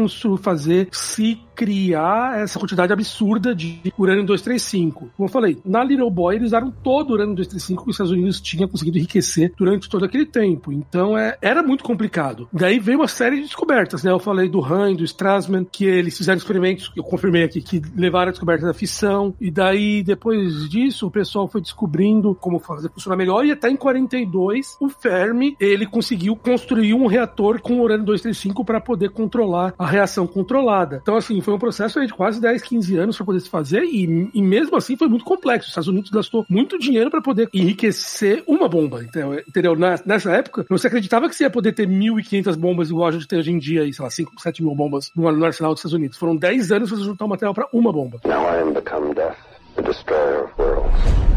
fazer, se criar essa quantidade absurda de urânio 235. Como eu falei, na Little Boy eles usaram todo o urânio 235 que os Estados Unidos tinham conseguido enriquecer durante todo aquele tempo. Então é, era muito complicado. Daí veio uma série de descobertas, né? Eu falei do Han, do Strassman, que eles fizeram experimentos, eu confirmei aqui, que levaram a descoberta da fissão. E daí, depois disso, o pessoal foi descobrindo como fazer funcionar melhor. E até em 42, o Fermi, ele conseguiu construir um reator com urânio 235 para poder controlar a reação controlada. Então, assim, foi um processo de quase 10, 15 anos para poder se fazer. E, e mesmo assim foi muito complexo. Os Estados Unidos gastou muito dinheiro para poder enriquecer uma bomba. Entendeu? Nessa época, não se acreditava que você ia poder ter 1.500 bombas igual a gente tem hoje em dia, aí, sei lá, 5, 7 mil bombas no, arsenal dos Estados Unidos. Foram 10 anos para juntar o material para uma bomba. Now I am become death, the destroyer of worlds.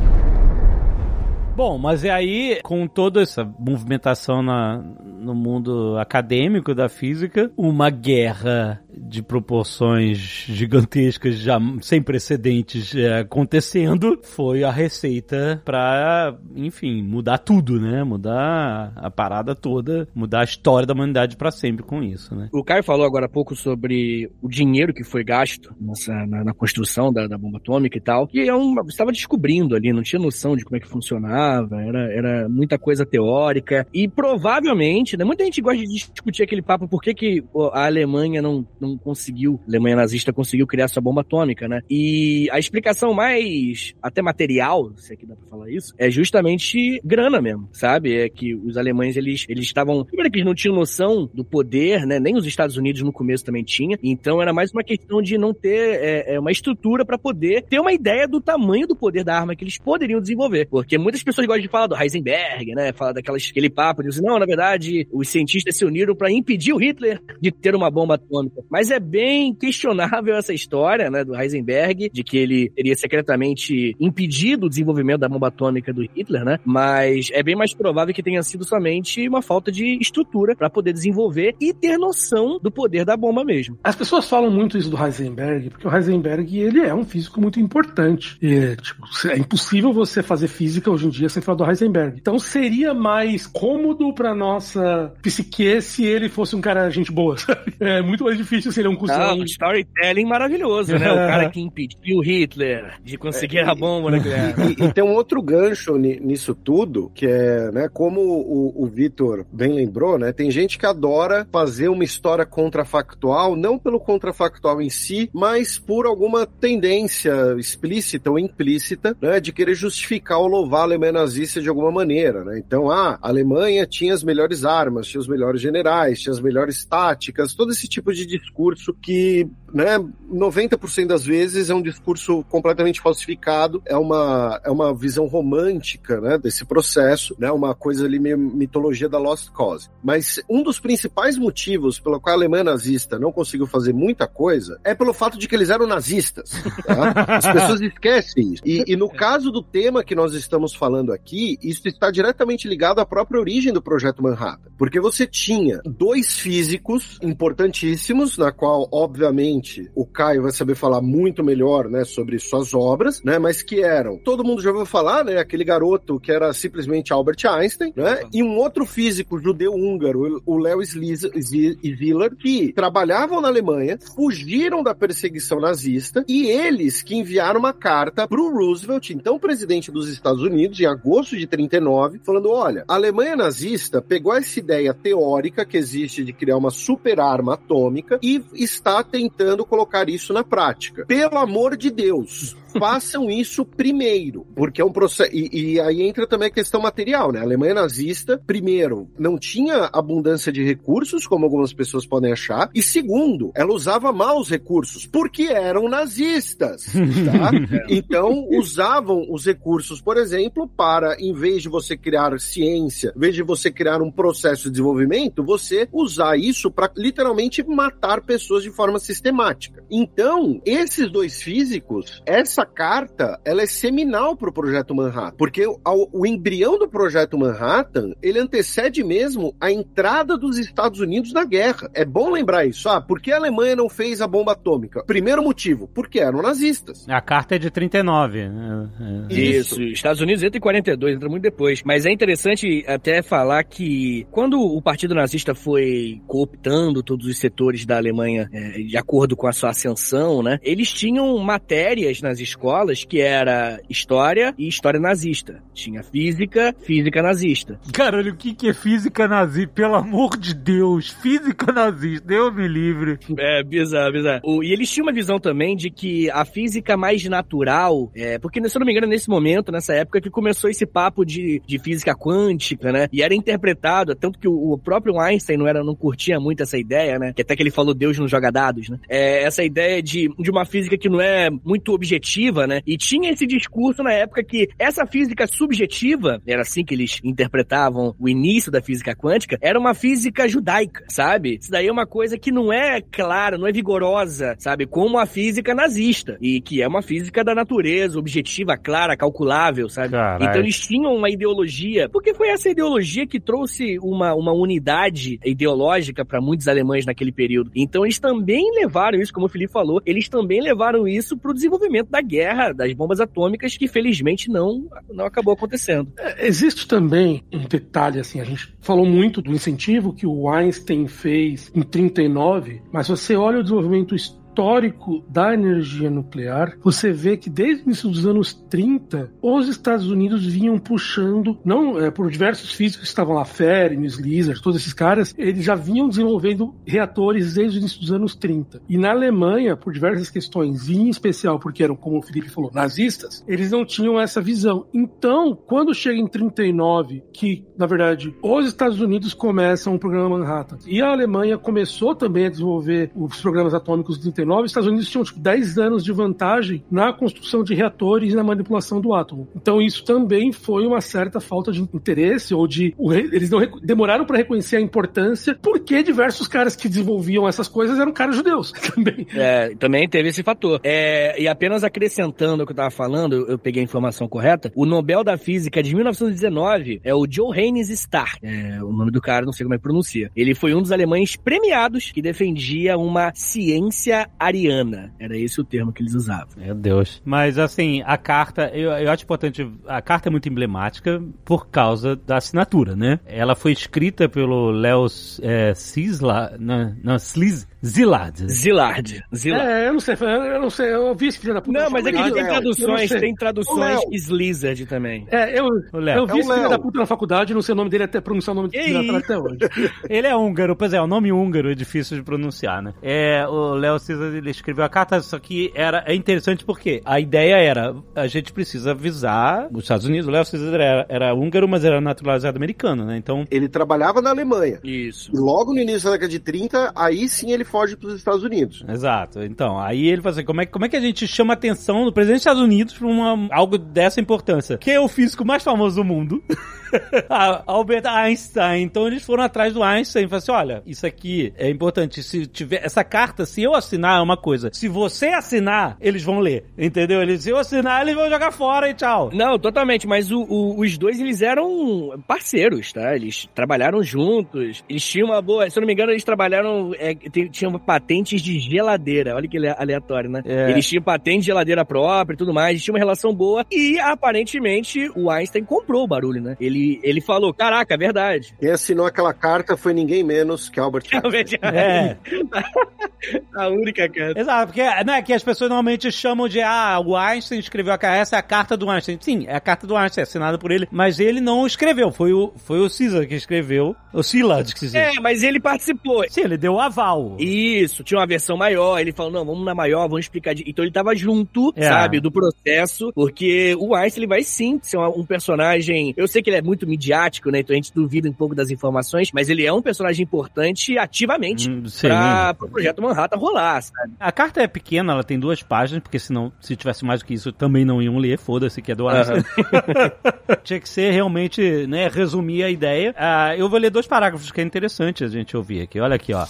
Bom, mas e aí, com toda essa movimentação na, no mundo acadêmico da física, uma guerra de proporções gigantescas, já sem precedentes é, acontecendo, foi a receita pra, enfim, mudar tudo, né? Mudar a parada toda, mudar a história da humanidade pra sempre com isso, né? O Caio falou agora há pouco sobre o dinheiro que foi gasto nessa, na, na construção da, da bomba atômica e tal. E é um, você estava descobrindo ali, não tinha noção de como é que funcionava, era, era muita coisa teórica. E provavelmente, né, muita gente gosta de discutir aquele papo por que, que a Alemanha não, não conseguiu, a Alemanha nazista conseguiu criar sua bomba atômica, né? E a explicação mais até material, se aqui dá pra falar isso, é justamente grana mesmo, sabe? É que os alemães, eles eles estavam, primeiro que eles não tinham noção do poder, né? Nem os Estados Unidos no começo também tinha. Então era mais uma questão de não ter é, é, uma estrutura pra poder ter uma ideia do tamanho do poder da arma que eles poderiam desenvolver. Porque muitas pessoas gostam de falar do Heisenberg, né? Falar daquelas aquele papo de não, na verdade, os cientistas se uniram pra impedir o Hitler de ter uma bomba atômica. Mas é bem questionável essa história, né, do Heisenberg, de que ele teria secretamente impedido o desenvolvimento da bomba atômica do Hitler, né? Mas é bem mais provável que tenha sido somente uma falta de estrutura pra poder desenvolver e ter noção do poder da bomba mesmo. As pessoas falam muito isso do Heisenberg, porque o Heisenberg ele é um físico muito importante. E, tipo, é impossível você fazer física hoje em dia sem falar do Heisenberg. Então seria mais cômodo pra nossa psique se ele fosse um cara gente boa, (laughs) sabe? É muito mais difícil se ele é um Ah, cuzão. um storytelling maravilhoso, né? O cara que impediu Hitler de conseguir a bomba nuclear. E, e tem um outro gancho ni- nisso tudo, que é, né, como o, o Vitor bem lembrou, né, tem gente que adora fazer uma história contrafactual, não pelo contrafactual em si, mas por alguma tendência explícita ou implícita, né, de querer justificar ou louvar a Alemanha Alemanha nazista de alguma maneira, né? Então, ah, a Alemanha tinha as melhores armas, tinha os melhores generais, tinha as melhores táticas, todo esse tipo de discurso que, né, 90% das vezes é um discurso completamente falsificado, é uma, é uma visão romântica, né, desse processo, né, uma coisa ali meio mitologia da Lost Cause. Mas um dos principais motivos pelo qual a Alemanha nazista não conseguiu fazer muita coisa é pelo fato de que eles eram nazistas. Tá? As pessoas esquecem isso. E, e no caso do tema que nós estamos falando aqui, isso está diretamente ligado à própria origem do projeto Manhattan. Porque você tinha dois físicos importantíssimos, na qual, obviamente, o Caio vai saber falar muito melhor, né, sobre suas obras, né, mas que eram, todo mundo já ouviu falar, né, aquele garoto que era simplesmente Albert Einstein, né, e um outro físico judeu-húngaro, o Leo Szilard, que trabalhavam na Alemanha, fugiram da perseguição nazista, e eles que enviaram uma carta para o Roosevelt, então presidente dos Estados Unidos, em agosto de 39, falando, olha, a Alemanha nazista pegou essa ideia teórica que existe de criar uma super arma atômica está tentando colocar isso na prática. Pelo amor de Deus, façam isso primeiro, porque é um processo. E, e, aí entra também a questão material, né? A Alemanha nazista, primeiro, não tinha abundância de recursos, como algumas pessoas podem achar, e segundo, ela usava mal os recursos, porque eram nazistas, tá? (laughs) então, usavam os recursos, por exemplo, para, em vez de você criar ciência, em vez de você criar um processo de desenvolvimento, você usar isso para literalmente matar pessoas de forma sistemática. Então, esses dois físicos, essa carta, ela é seminal para o projeto Manhattan, porque o, o embrião do projeto Manhattan, ele antecede mesmo a entrada dos Estados Unidos na guerra. É bom lembrar isso. Ah, por que a Alemanha não fez a bomba atômica? Primeiro motivo, porque eram nazistas. A carta é de 39. Né? É. Isso. isso. Estados Unidos entra em 42, entra muito depois. Mas é interessante até falar que quando o Partido Nazista foi cooptando todos os setores da Alemanha é, de acordo com a sua ascensão, né? Eles tinham matérias nas escolas que era história e história nazista. Tinha física, física nazista. Caralho, o que, que é física nazista? Pelo amor de Deus, física nazista, Deus me livre. É, bizarro, bizarro. O, e eles tinham uma visão também de que a física mais natural, é, porque se eu não me engano, nesse momento, nessa época, que começou esse papo de, de física quântica, né? E era interpretado, tanto que o, o próprio Einstein não, era, não curtia muito essa ideia, né? Que até que ele falou Deus não joga dados, né? É, essa ideia de, de uma física que não é muito objetiva, né? E tinha esse discurso na época que essa física subjetiva, era assim que eles interpretavam o início da física quântica, era uma física judaica, sabe? Isso daí é uma coisa que não é clara, não é vigorosa, sabe? Como a física nazista. E que é uma física da natureza, objetiva, clara, calculável, sabe? Carai. Então eles tinham uma ideologia, porque foi essa ideologia que trouxe uma, uma unidade ideológica para muitos alemães naquele período. Então eles também levaram isso, como o Felipe falou, eles também levaram isso pro desenvolvimento da guerra, das bombas atômicas, que felizmente não, não acabou acontecendo. É, existe também um detalhe, assim, a gente falou muito do incentivo que o Einstein fez em 39, mas você olha o desenvolvimento histórico histórico da energia nuclear, você vê que desde o início dos anos 30, os Estados Unidos vinham puxando, não é, por diversos físicos que estavam lá, Ferencz, Lizard, todos esses caras, eles já vinham desenvolvendo reatores desde o início dos anos 30. E na Alemanha, por diversas questões, e em especial porque eram, como o Felipe falou, nazistas, eles não tinham essa visão. Então, quando chega em 39, que, na verdade, os Estados Unidos começam o programa Manhattan, e a Alemanha começou também a desenvolver os programas atômicos de 39, os Estados Unidos tinham tipo, 10 anos de vantagem na construção de reatores e na manipulação do átomo. Então isso também foi uma certa falta de interesse ou de eles não demoraram para reconhecer a importância porque diversos caras que desenvolviam essas coisas eram caras judeus (laughs) também. É, também teve esse fator. É, e apenas acrescentando o que eu tava falando, eu peguei a informação correta, o Nobel da Física de 1919 é o Johannes Stark. É, o nome do cara, não sei como é que pronuncia. Ele foi um dos alemães premiados que defendia uma ciência ariana. Era esse o termo que eles usavam. Meu Deus. Mas assim, a carta, eu, eu acho importante, a carta é muito emblemática por causa da assinatura, né? Ela foi escrita pelo Léo é, Cisla, não, não, Sliz, Zilard. Zilard. Zilard. É, eu não sei, eu não sei, eu vi esse filho da puta. Não, mas é que Léo, tem traduções, tem traduções Léo. Slizzard também. É, eu, eu vi É esse filho da puta na faculdade, não sei o nome dele até pronunciar o nome dele até hoje. (laughs) Ele é húngaro, pois é, o nome húngaro é difícil de pronunciar, né? É, o Léo César, ele escreveu a carta, só que era, é interessante porque a ideia era, a gente precisa avisar os Estados Unidos, o Léo César era, era húngaro, mas era naturalizado americano, né? Então, Ele trabalhava na Alemanha. Isso. E logo no início da década de 30, aí sim ele foge para os Estados Unidos. Exato. Então, aí ele fala assim, como é, como é que a gente chama a atenção do presidente dos Estados Unidos pra uma, algo dessa importância? Que é o físico mais famoso do mundo. (laughs) Albert Einstein. Então eles foram atrás do Einstein e falaram assim: olha, isso aqui é importante. Se tiver essa carta, se eu assinar é uma coisa. Se você assinar, eles vão ler. Entendeu? Eles, se eu assinar, eles vão jogar fora e tchau. Não, totalmente, mas o- o- os dois, eles eram parceiros, tá? Eles trabalharam juntos, eles tinham uma boa... Se eu não me engano, eles trabalharam... é, tinham patentes de geladeira, olha que ale- aleatório, né? É. Eles tinham patente de geladeira própria e tudo mais, eles tinham uma relação boa, e aparentemente o Einstein comprou o barulho, né? Ele, ele falou, caraca, é verdade. Quem assinou aquela carta foi ninguém menos que Albert (laughs) Einstein. É, (laughs) a única carta. exato, porque né, que as pessoas normalmente chamam de ah, o Einstein escreveu a carta, essa é a carta do Einstein. Sim, é a carta do Einstein, é assinada por ele, mas ele não escreveu, foi o, foi o Caesar que escreveu, o Silas que diz. É, mas ele participou. Sim, ele deu o aval. Isso, tinha uma versão maior, ele falou, não, vamos na maior, vamos explicar. de- Então ele tava junto, É. sabe, do processo, porque o Einstein, ele vai sim ser um personagem, eu sei que ele é muito midiático, né, então a gente duvida um pouco das informações, mas ele é um personagem importante ativamente Hum, pra, pro Projeto Manhattan rolar, sabe? A carta é pequena, ela tem duas páginas, porque senão, se tivesse mais do que isso, também não iam ler, foda-se que é do Einstein. (laughs) Tinha que ser realmente, né, resumir a ideia. Ah, eu vou ler dois parágrafos que é interessante a gente ouvir aqui. Olha aqui, ó.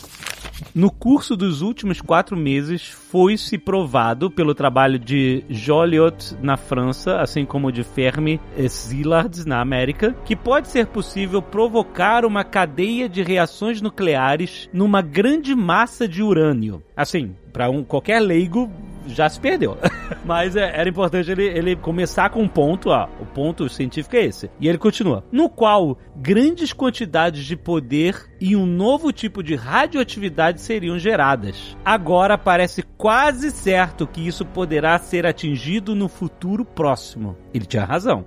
No curso dos últimos quatro meses, foi-se provado pelo trabalho de Joliot na França, assim como de Fermi e Szilard na América, que pode ser possível provocar uma cadeia de reações nucleares numa grande massa de urânio. Assim, para um qualquer leigo já se perdeu. (laughs) Mas é, era importante ele, ele começar com um ponto, ó. O ponto científico é esse. E ele continua. No qual grandes quantidades de poder e um novo tipo de radioatividade seriam geradas. Agora parece quase certo que isso poderá ser atingido no futuro próximo. Ele tinha razão.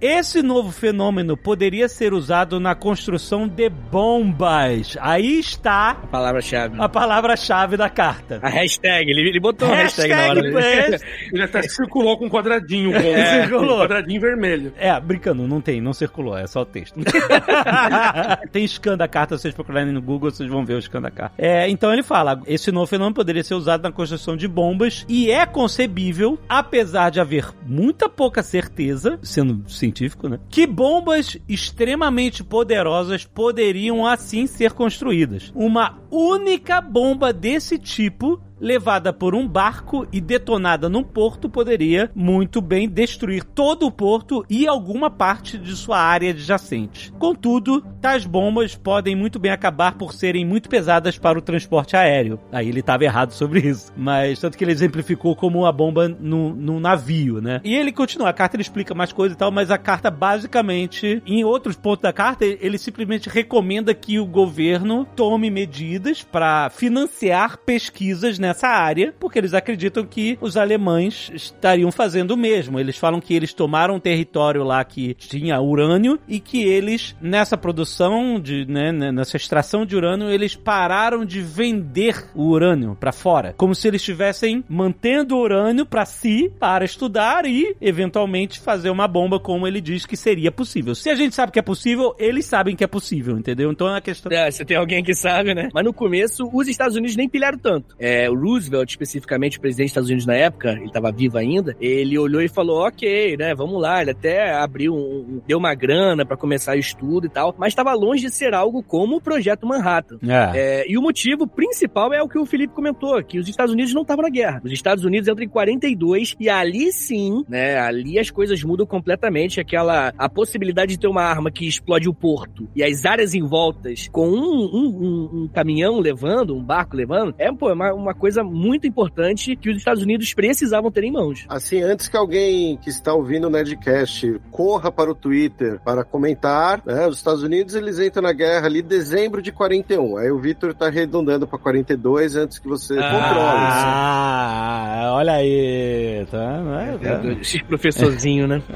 Esse novo fenômeno poderia ser usado na construção de bombas. Aí está A palavra-chave. a palavra-chave da carta. A hashtag, ele, ele botou a hashtag, na hora. Hashtag? (laughs) Ele até circulou com um quadradinho, com É, circulou. um quadradinho vermelho. É, brincando, não tem, não circulou, é só o texto. (laughs) tem scan da carta, vocês procurarem no Google, vocês vão ver o scan da carta. É, então ele fala, esse novo fenômeno poderia ser usado na construção de bombas e é concebível, apesar de haver muita pouca certeza, sendo científico, né, que bombas extremamente poderosas poderiam assim ser construídas. Uma única bomba desse tipo levada por um barco e detonada num porto poderia muito bem destruir todo o porto e alguma parte de sua área adjacente. Contudo, tais bombas podem muito bem acabar por serem muito pesadas para o transporte aéreo. Aí ele estava errado sobre isso, mas tanto que ele exemplificou como a bomba num, navio, né? E ele continua, a carta ele explica mais coisas e tal, mas a carta basicamente, em outros pontos da carta, ele simplesmente recomenda que o governo tome medidas para financiar pesquisas nessa área, porque eles acreditam que os alemães estariam fazendo o mesmo. Eles falam que eles tomaram um território lá que tinha urânio e que eles, nessa produção, de, né, né, nessa extração de urânio, eles pararam de vender o urânio para fora. Como se eles estivessem mantendo o urânio para si, para estudar e, eventualmente, fazer uma bomba como ele diz que seria possível. Se a gente sabe que é possível, eles sabem que é possível, entendeu? Então é a questão. É, você tem alguém que sabe, né? Mas no começo, os Estados Unidos nem pilharam tanto. É, o Roosevelt, especificamente, o presidente dos Estados Unidos na época, ele estava vivo ainda, ele olhou e falou, ok, né, vamos lá. Ele até abriu, um, deu uma grana para começar o estudo e tal, mas estava longe de ser algo como o Projeto Manhattan. É. É, e o motivo principal é o que o Felipe comentou, que os Estados Unidos não estavam na guerra. Os Estados Unidos entram em 42 e ali sim, né, ali as coisas mudam completamente. Aquela, a possibilidade de ter uma arma que explode o porto e as áreas em voltas com um, um- um- um caminhão caminhão levando, um barco levando, é pô, uma, uma coisa muito importante que os Estados Unidos precisavam ter em mãos. Assim, antes que alguém que está ouvindo o Nerdcast corra para o Twitter para comentar, né, os Estados Unidos eles entram na guerra ali em dezembro de 41. Aí o Victor tá arredondando para 42 antes que você controle. Ah, olha aí. Tá, né? tá. Professorzinho, né? (laughs)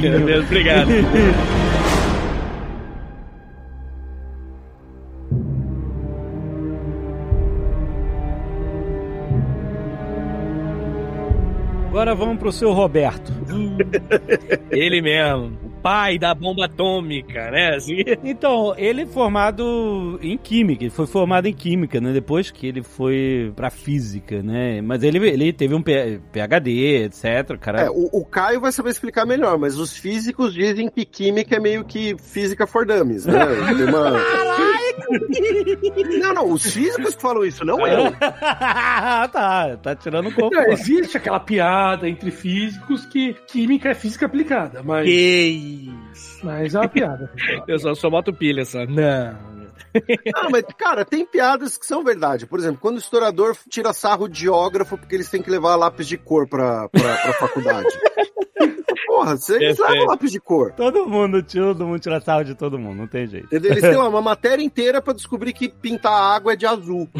Meu Deus, (laughs) obrigado. Agora vamos pro seu Roberto. (laughs) Ele mesmo. O pai da bomba atômica, né? Assim. Então, ele é formado em química, ele foi formado em química, né? Depois que ele foi pra física, né? Mas ele, ele teve um PhD, etc. Cara, É, o, o Caio vai saber explicar melhor, mas os físicos dizem que química é meio que física for dummies, né? Tem uma... (laughs) Não, não, os físicos que falam isso, não eu. (laughs) tá, tá tirando um pouco. Não, existe aquela piada entre físicos que química é física aplicada, mas, Que isso. mas é uma piada. (laughs) Eu só, só boto pilha, só. Não. Não, mas, cara, tem piadas que são verdade. Por exemplo, quando o historiador tira sarro de geógrafo porque eles têm que levar lápis de cor pra, pra, pra faculdade. Porra, vocês Perfeito. levam lápis de cor. Todo mundo todo mundo tira sarro de todo mundo, não tem jeito. Eles (laughs) têm uma matéria inteira pra descobrir que pintar água é de azul. (laughs)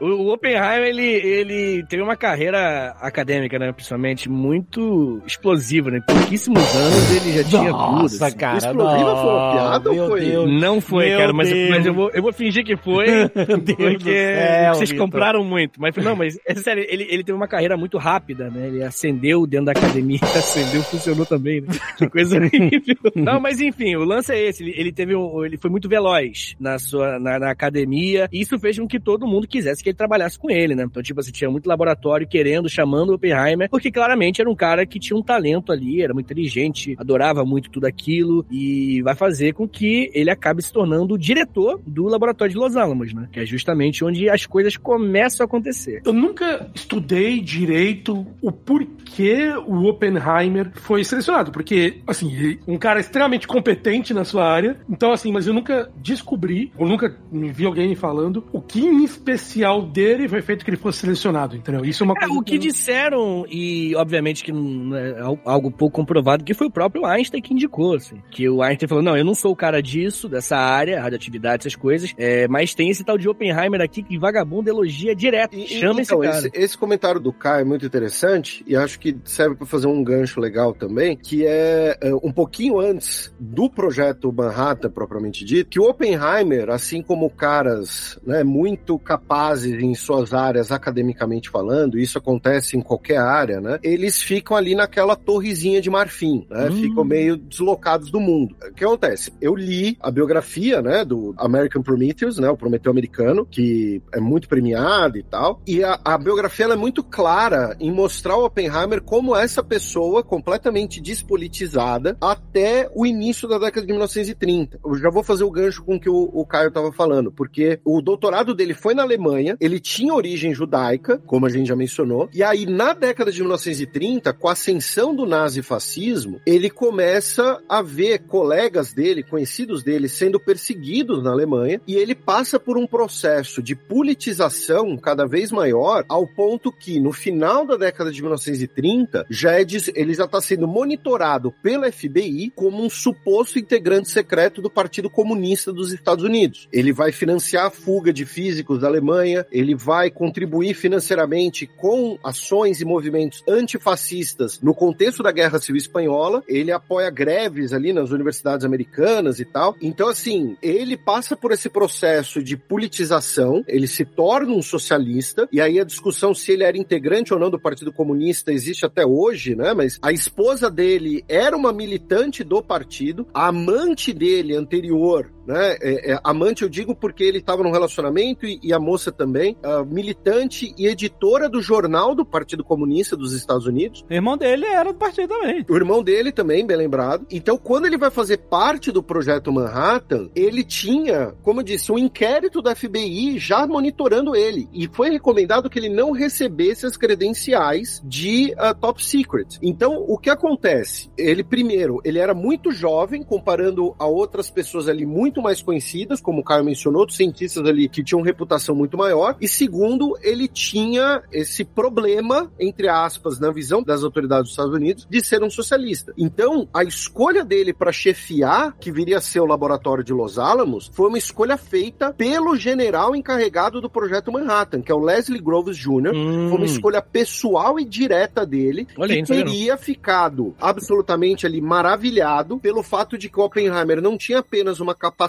O, o Oppenheimer, ele, ele teve uma carreira acadêmica, né, principalmente, muito explosiva, né? Em pouquíssimos anos ele já tinha tudo. Nossa, assim. cara. Explosiva foi uma piada ou foi- Deus. Não foi, Meu cara, mas, mas eu, vou, eu vou fingir que foi, (laughs) porque céu, vocês Vitor. compraram muito. Mas não, mas é sério, ele, ele teve uma carreira muito rápida, né? Ele acendeu dentro da academia, (laughs) acendeu, funcionou também, né? Que coisa horrível. (laughs) Não, mas enfim, o lance é esse. Ele, ele teve um, ele foi muito veloz na sua na, na academia, e isso fez com que todo mundo quisesse que ele trabalhasse com ele, né? Então, tipo assim, tinha muito laboratório querendo, chamando o Oppenheimer, porque claramente era um cara que tinha um talento ali, era muito inteligente, adorava muito tudo aquilo, e vai fazer com que ele acabe se tornando o diretor do laboratório de Los Alamos, né? Que é justamente onde as coisas começam a acontecer. Eu nunca estudei direito o porquê o Oppenheimer foi selecionado, porque, assim, um cara extremamente competente na sua área, então, assim, mas eu nunca descobri, ou nunca me vi alguém falando, o que em especial dele foi feito que ele fosse selecionado, entendeu? Isso é uma É, coisa o que eu- disseram, e obviamente que não é al- algo pouco comprovado, que foi o próprio Einstein que indicou, assim. Que o Einstein falou, não, eu não sou o cara disso, dessa área, radioatividade, essas coisas, é, mas tem esse tal de Oppenheimer aqui que vagabundo elogia direto. E- e- Chama então, esse cara. esse, esse comentário do Caio é muito interessante e acho que serve para fazer um gancho legal também, que é, é, um pouquinho antes do projeto Manhattan propriamente dito, que o Oppenheimer, assim como caras né, muito capazes em suas áreas academicamente falando, isso acontece em qualquer área, né? Eles ficam ali naquela torrezinha de marfim, né? Hum. Ficam meio deslocados do mundo. O que acontece? Eu li a biografia, né, do American Prometheus, né, o Prometeu americano, que é muito premiado e tal, e a, a biografia é muito clara em mostrar o Oppenheimer como essa pessoa completamente despolitizada até o início da década de 1930. Eu já vou fazer o gancho com o que o, o Caio estava falando, porque o doutorado dele foi na Alemanha, ele tinha origem judaica, como a gente já mencionou, e aí na década de 1930, com a ascensão do nazifascismo, ele começa a ver colegas dele, conhecidos dele, sendo perseguidos na Alemanha, e ele passa por um processo de politização cada vez maior, ao ponto que no final da década de 1930, já ele já está sendo monitorado pela FBI como um suposto integrante secreto do Partido Comunista dos Estados Unidos. Ele vai financiar a fuga de físicos da Alemanha, ele vai contribuir financeiramente com ações e movimentos antifascistas no contexto da Guerra Civil Espanhola, ele apoia greves ali nas universidades americanas e tal. Então, assim, ele passa por esse processo de politização, ele se torna um socialista, e aí a discussão se ele era integrante ou não do Partido Comunista existe até hoje, né? Mas a esposa dele era uma militante do partido, a amante dele anterior né? É, é, amante eu digo porque ele estava num relacionamento e, e a moça também, ah, militante e editora do jornal do Partido Comunista dos Estados Unidos. O irmão dele era do partido também. O irmão dele também, bem lembrado. Então, quando ele vai fazer parte do projeto Manhattan, ele tinha, como eu disse, um inquérito da FBI já monitorando ele. E foi recomendado que ele não recebesse as credenciais de ah, top secret. Então, o que acontece? Ele, primeiro, ele era muito jovem, comparando a outras pessoas ali muito muito mais conhecidas, como o Caio mencionou, outros cientistas ali que tinham reputação muito maior. E segundo, ele tinha esse problema, entre aspas, na visão das autoridades dos Estados Unidos, de ser um socialista. Então, a escolha dele para chefiar, que viria a ser o laboratório de Los Alamos, foi uma escolha feita pelo general encarregado do projeto Manhattan, que é o Leslie Groves Jr. Hum. Foi uma escolha pessoal e direta dele, Olha que não. teria ficado absolutamente ali maravilhado pelo fato de que o Oppenheimer não tinha apenas uma capacidade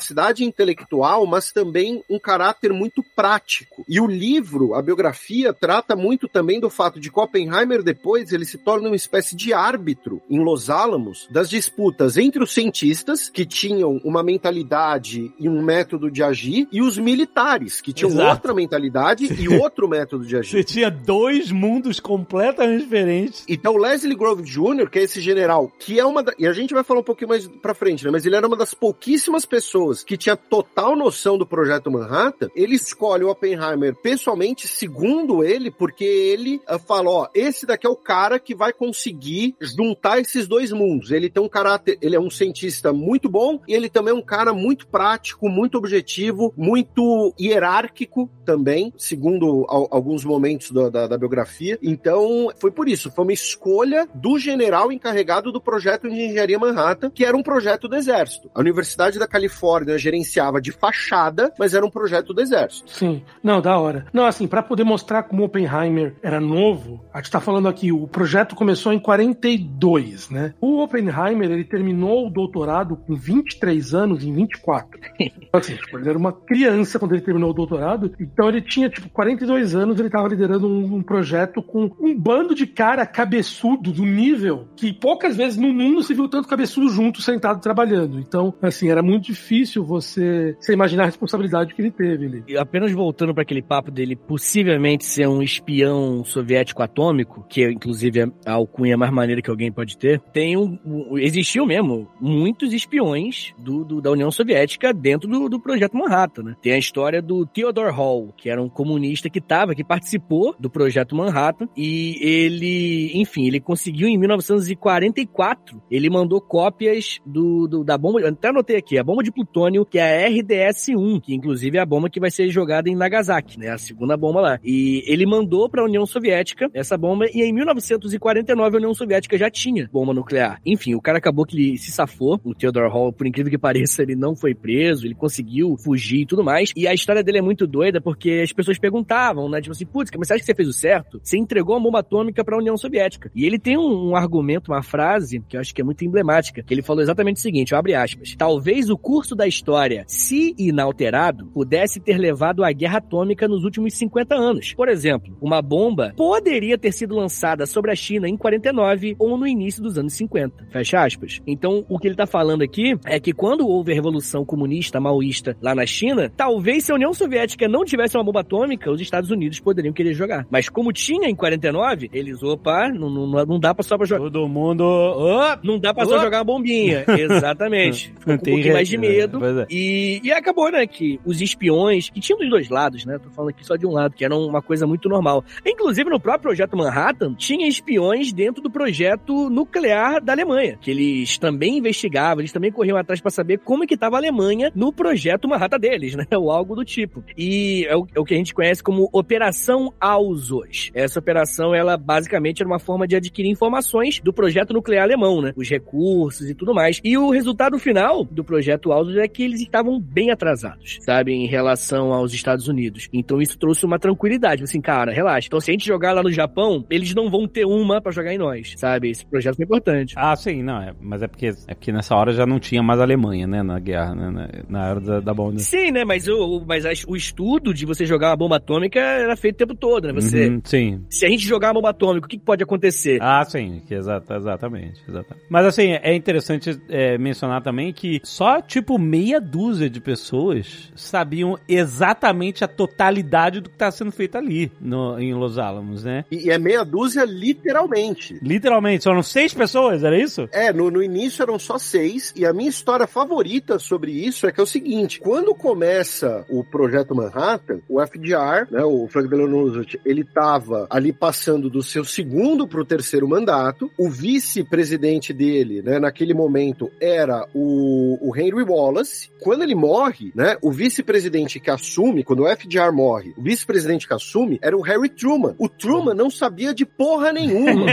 intelectual, mas também um caráter muito prático. E o livro, a biografia, trata muito também do fato de Oppenheimer depois ele se torna uma espécie de árbitro em Los Alamos das disputas entre os cientistas que tinham uma mentalidade e um método de agir e os militares que tinham Exato. outra mentalidade e (laughs) outro método de agir. Você tinha dois mundos completamente diferentes. Então, Leslie Grove Jr., que é esse general, que é uma da... E a gente vai falar um pouquinho mais pra frente, né? Mas ele era uma das pouquíssimas pessoas que tinha total noção do projeto Manhattan. Ele escolhe o Oppenheimer pessoalmente, segundo ele, porque ele ah, fala, ó, esse daqui é o cara que vai conseguir juntar esses dois mundos. Ele tem um caráter, ele é um cientista muito bom e ele também é um cara muito prático, muito objetivo, muito hierárquico também, segundo al- alguns momentos da, da- da biografia. Então, foi por isso, foi uma escolha do general encarregado do projeto de engenharia Manhattan, que era um projeto do exército. A Universidade da Califórnia gerenciava de fachada, mas era um projeto do exército. Sim. Não, da hora. Não, assim, pra poder mostrar como Oppenheimer era novo, a gente tá falando aqui, o projeto começou em 42, né? O Oppenheimer, ele terminou o doutorado com 23 anos em 24. Então, assim, tipo, ele era uma criança quando ele terminou o doutorado, então ele tinha, tipo, 42 anos, ele tava liderando um, um projeto com um bando de cara cabeçudo do nível que poucas vezes no mundo se viu tanto cabeçudo junto, sentado, trabalhando. Então, assim, era muito difícil você, você imaginar a responsabilidade que ele teve ali. E apenas voltando para aquele papo dele possivelmente ser um espião soviético atômico, que é inclusive a- a alcunha mais maneira que alguém pode ter, tem um, um- existiu mesmo muitos espiões do, do- da União Soviética dentro do, do projeto Manhattan, né? Tem a história do Theodore Hall, que era um comunista que tava, que participou do projeto Manhattan e ele, enfim, ele conseguiu em 1944, ele mandou cópias do, do- da bomba, até anotei aqui, a bomba de plutônio, que é a RDS-1, que inclusive é a bomba que vai ser jogada em Nagasaki, né, a segunda bomba lá. E ele mandou para a União Soviética essa bomba e em 1949 a União Soviética já tinha bomba nuclear. Enfim, o cara acabou que ele se safou, o Theodore Hall, por incrível que pareça, ele não foi preso, ele conseguiu fugir e tudo mais. E a história dele é muito doida porque as pessoas perguntavam, né, tipo assim, putz, mas você acha que você fez o certo? Você entregou a bomba atômica para a União Soviética. E ele tem um, um argumento, uma frase que eu acho que é muito emblemática, que ele falou exatamente o seguinte, abre aspas, talvez o curso da história, se inalterado, pudesse ter levado à guerra atômica nos últimos 50 anos. Por exemplo, uma bomba poderia ter sido lançada sobre a China em 49 ou no início dos anos 50. Fecha aspas. Então, o que ele tá falando aqui é que quando houve a revolução comunista maoísta lá na China, talvez se a União Soviética não tivesse uma bomba atômica, os Estados Unidos poderiam querer jogar. Mas como tinha em 49, eles, opa, não, não, não dá pra só pra jogar. Todo mundo. Ô, Não dá pra só Ô. jogar uma bombinha. (laughs) Exatamente. Ficou com um pouquinho mais de re- medo. É. E, e acabou, né, que os espiões, que tinham dos dois lados, né? Tô falando aqui só de um lado, que era uma coisa muito normal. Inclusive, no próprio projeto Manhattan, tinha espiões dentro do projeto nuclear da Alemanha, que eles também investigavam, eles também corriam atrás pra saber como é que tava a Alemanha no projeto Manhattan deles, né? (laughs) Ou algo do tipo. E é o, é o que a gente conhece como Operação Ausos. Essa operação, ela basicamente era uma forma de adquirir informações do projeto nuclear alemão, né? Os recursos e tudo mais. E o resultado final do projeto Ausos é que eles estavam bem atrasados, sabe? Em relação aos Estados Unidos. Então isso trouxe uma tranquilidade. Assim, cara, relaxa. Então se a gente jogar lá no Japão, eles não vão ter uma pra jogar em nós, sabe? Esse projeto foi importante. Ah, sim, não, é, mas é porque, é porque nessa hora já não tinha mais Alemanha, né, na guerra, né, na, na era da, da bomba. Sim, né? Mas, o, mas as- o estudo de você jogar uma bomba atômica era feito o tempo todo, né? Você. Uhum, sim. Se a gente jogar uma bomba atômica, o que, que pode acontecer? Ah, sim, que exata, exatamente, exatamente. Mas assim, é interessante é, mencionar também que só tipo meia dúzia de pessoas sabiam exatamente a totalidade do que está sendo feito ali no, em Los Alamos, né? E, e é meia dúzia literalmente. Literalmente, foram seis pessoas, era isso? É, no, no início eram só seis, e a minha história favorita sobre isso é que é o seguinte: quando começa o projeto Manhattan, o FDR, né, o Franklin Delano Roosevelt, ele tava ali passando do seu segundo pro terceiro mandato, o vice-presidente dele, né, naquele momento, era o, o Henry Wallace. Wallace. Quando ele morre, né, o vice-presidente que assume, quando o FDR morre, o vice-presidente que assume era o Harry Truman. O Truman não sabia de porra nenhuma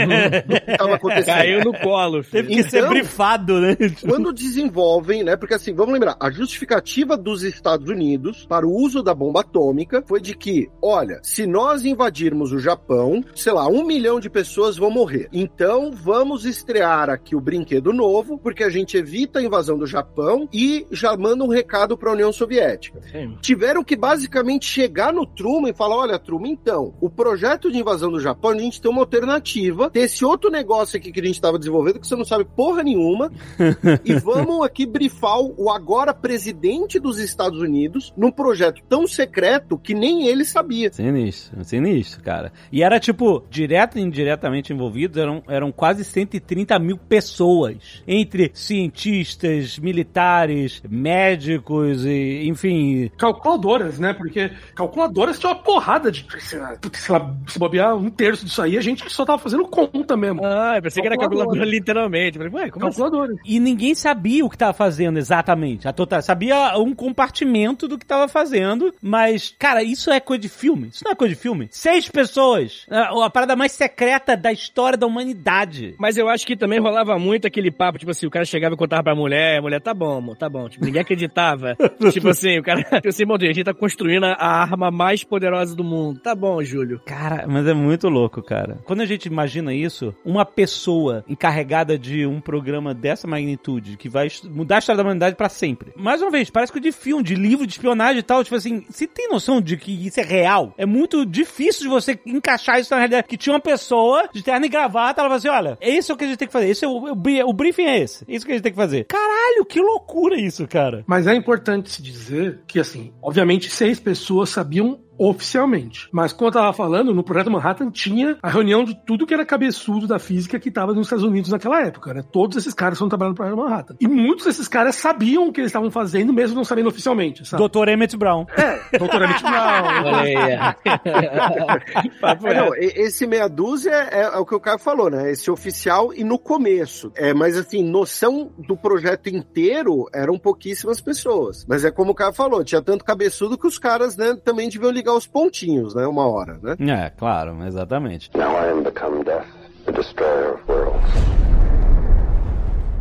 do que estava acontecendo. Caiu no colo. filho. Teve que ser Então- brifado, né? Quando desenvolvem, né? Porque assim, vamos lembrar, a justificativa dos Estados Unidos para o uso da bomba atômica foi de que, olha, se nós invadirmos o Japão, sei lá, um milhão de pessoas vão morrer. Então vamos estrear aqui o brinquedo novo, porque a gente evita a invasão do Japão e já manda um recado para a União Soviética. Sim. Tiveram que basicamente chegar no Truman e falar: olha, Truman, então, o projeto de invasão do Japão, a gente tem uma alternativa, tem esse outro negócio aqui que a gente estava desenvolvendo que você não sabe porra nenhuma, (laughs) e vamos aqui brifar o agora presidente dos Estados Unidos num projeto tão secreto que nem ele sabia. Sinistro, sinistro, cara. E era tipo, direto e indiretamente envolvidos, eram, eram quase 130 mil pessoas. Entre cientistas, militares, médicos e, enfim. Calculadoras, né? Porque calculadoras tinha uma porrada de. Sei lá, sei lá, se bobear um terço disso aí, a gente que só tava fazendo conta mesmo. Ah, eu pensei que era Calculadora. calculadora (laughs) literalmente. Falei, ué, como assim? Calculadoras. E ninguém sabia o que tava fazendo exatamente. A total, sabia um compartimento do que tava fazendo, mas, cara, isso é coisa de filme. Isso não é coisa de filme. Seis pessoas. A, a parada mais secreta da história da humanidade. Mas eu acho que também rolava muito aquele papo, tipo assim, o cara chegava e contava pra mulher, a mulher, tá bom, amor, tá bom. Tipo, ninguém acreditava. (laughs) tipo assim, o cara, tipo assim, irmão, a gente tá construindo a arma mais poderosa do mundo. Tá bom, Júlio. Cara, mas é muito louco, cara. Quando a gente imagina isso, uma pessoa encarregada de um programa dessa magnitude, que vai mudar a história da humanidade pra sempre. Mais uma vez, parece que de filme, de livro, de espionagem e tal, tipo assim, você tem noção de que isso é real? É muito difícil de você encaixar isso na realidade. Que tinha uma pessoa de terno e gravata, ela falou assim, olha, é isso que a gente tem que fazer, esse é o, o, o briefing é esse, é isso que a gente tem que fazer. Caralho, que loucura isso, cara. Mas é importante se dizer que, assim, obviamente seis pessoas sabiam oficialmente. Mas como eu tava falando, no Projeto Manhattan tinha a reunião de tudo que era cabeçudo da física que tava nos Estados Unidos naquela época, né? Todos esses caras estão trabalhando no Projeto Manhattan. E muitos desses caras sabiam o que eles estavam fazendo, mesmo não sabendo oficialmente, sabe? Dr. Emmett Brown. É, doutor Emmett Brown. (laughs) Olha aí. (laughs) Papo É, reto. não, esse meia dúzia é, é o que o Caio falou, né? Esse oficial e no começo. É, mas assim, noção do projeto inteiro eram pouquíssimas pessoas. Mas é como o Caio falou, tinha tanto cabeçudo que os caras, né, também deviam ligar os pontinhos, né? Uma hora, né? É, claro, exatamente. Now I am become death, the destroyer of worlds.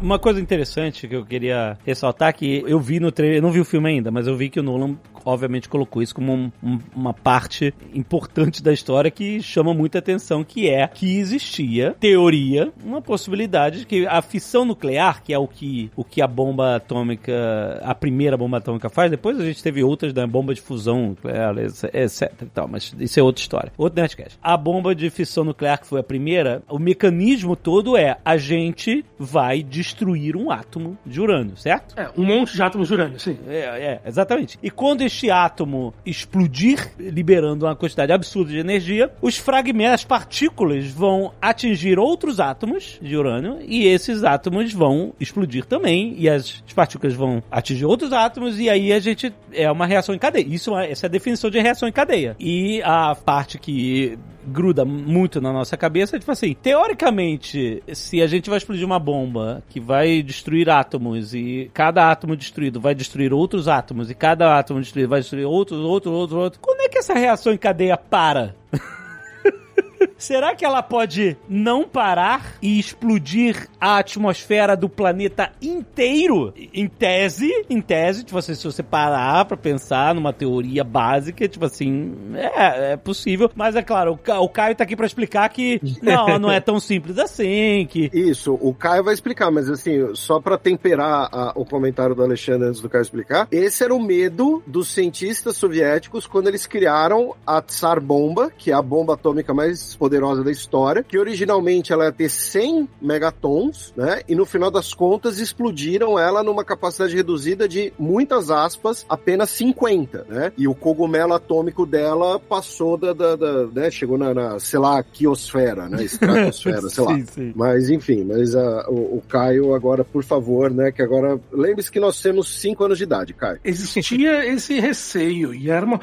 Uma coisa interessante que eu queria ressaltar que eu vi no trailer, eu não vi o filme ainda, mas eu vi que o Nolan obviamente colocou isso como um- um- uma parte importante da história que chama muita atenção, que é que existia teoria, uma possibilidade de que a fissão nuclear, que é o que o que a bomba atômica, a primeira bomba atômica faz, depois a gente teve outras da bomba de fusão nuclear, etc e tal, mas isso é outra história. Outro Nerdcast. A bomba de fissão nuclear que foi a primeira, o mecanismo todo é a gente vai destruir um átomo de urânio, certo? É, um monte de átomos de urânio, sim. É, é, exatamente. E quando este átomo explodir, liberando uma quantidade absurda de energia, os fragmentos, as partículas vão atingir outros átomos de urânio e esses átomos vão explodir também e as, as partículas vão atingir outros átomos e aí a gente é uma reação em cadeia. Isso é, essa é a definição de reação em cadeia. E a parte que gruda muito na nossa cabeça, tipo assim, teoricamente, se a gente vai explodir uma bomba que vai destruir átomos e cada átomo destruído vai destruir outros átomos e cada átomo destruído vai destruir outros, outros, outros, outros, quando é que essa reação em cadeia para? Será que ela pode não parar e explodir a atmosfera do planeta inteiro? Em tese, em tese, tipo assim, se você parar pra pensar numa teoria básica, tipo assim, é, é possível. Mas é claro, o, Ca- o Caio tá aqui pra explicar que (laughs) não, não é tão simples assim, que... Isso, o Caio vai explicar, mas assim, só pra temperar a- o comentário do Alexandre antes do Caio explicar, esse era o medo dos cientistas soviéticos quando eles criaram a Tsar Bomba, que é a bomba atômica mais poderosa da história, que originalmente ela ia ter 100 megatons, né? E no final das contas explodiram ela numa capacidade reduzida de muitas aspas, apenas 50, né? E o cogumelo atômico dela passou da, da, da- né? Chegou na, na, sei lá, quiosfera, né? Estratosfera, (laughs) sei lá. Sim, sim. Mas enfim, mas ah, o, o Caio agora, por favor, né? Que agora. Lembre-se que nós temos 5 anos de idade, Caio. Existia esse receio e era uma,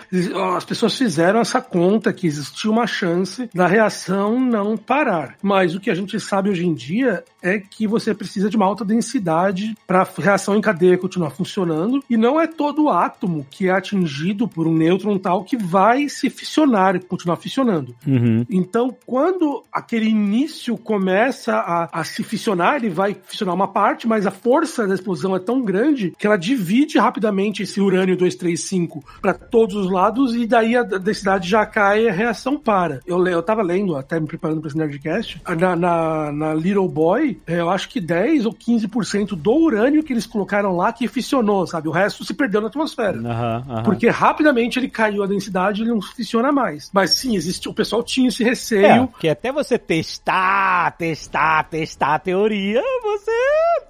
as pessoas fizeram essa conta que existia uma chance da reação não parar. Mas o que a gente sabe hoje em dia é que você precisa de uma alta densidade para a reação em cadeia continuar funcionando, e não é todo átomo que é atingido por um nêutron tal que vai se fissionar e continuar fissionando. Uhum. Então, quando aquele início começa a, a se fissionar, ele vai fissionar uma parte, mas a força da explosão é tão grande que ela divide rapidamente esse urânio 235 para todos os lados e daí a densidade já cai e a reação para. Eu, eu tava lendo, até me preparando para esse Nerdcast, na, na, na Little Boy, é, eu acho que 10 ou 15% do urânio que eles colocaram lá que fissionou, sabe? O resto se perdeu na atmosfera. Aham, aham. Porque rapidamente ele caiu a densidade e ele não funciona mais. Mas sim, existe, o pessoal tinha esse É, receio. que até você testar, testar, testar a teoria, você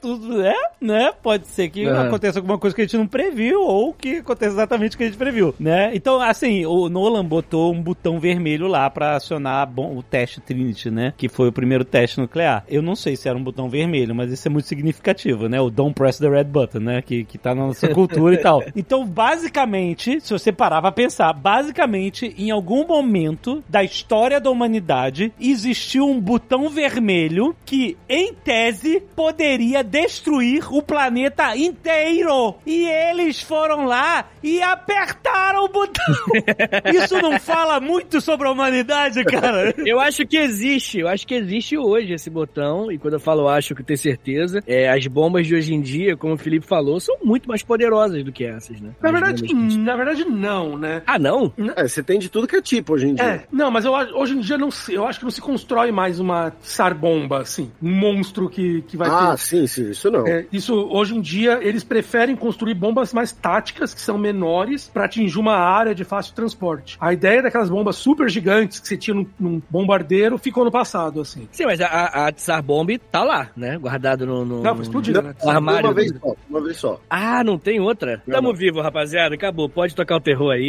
tudo é, né? Pode ser que É. aconteça alguma coisa que a gente não previu ou que aconteça exatamente o que a gente previu, né? Então, assim, o Nolan botou um botão vermelho lá pra acionar bom- o teste Trinity, né? Que foi o primeiro teste nuclear. Eu não sei se era um botão vermelho, mas isso é muito significativo, né? O Don't Press the Red Button, né? Que, que tá na nossa cultura e tal. (laughs) Então, basicamente, se você parar pra pensar, basicamente, em algum momento da história da humanidade, existiu um botão vermelho que, em tese, poderia destruir o planeta inteiro. E eles foram lá e apertaram o botão. (laughs) Isso não fala muito sobre a humanidade, cara? Eu acho que existe, eu acho que existe hoje esse botão, e quando eu falo acho que tenho certeza, é, as bombas de hoje em dia, como o Felipe falou, são muito mais poderosas do que essas, né? Na verdade, gente- na verdade, não, né? Ah, não? É, você tem de tudo que é tipo hoje em dia. É, não, mas eu, hoje em dia não eu acho que não se constrói mais uma Tsar bomba, assim, um monstro que, que vai ah, ter. sim, sim, isso não. É, isso hoje em dia eles preferem construir bombas mais táticas que são menores para atingir uma área de fácil transporte. A ideia daquelas bombas super gigantes que você tinha num, num bombardeiro ficou no passado, assim. Sim, mas a, a, a Tsar Bomb tá lá, né? Guardado no... no Não, foi explodido, Não, né? no armário. uma vez só, uma vez só. Ah, não tem outra? Não, Tamo não. vivo, rapaziada. Acabou. Pode tocar o terror aí.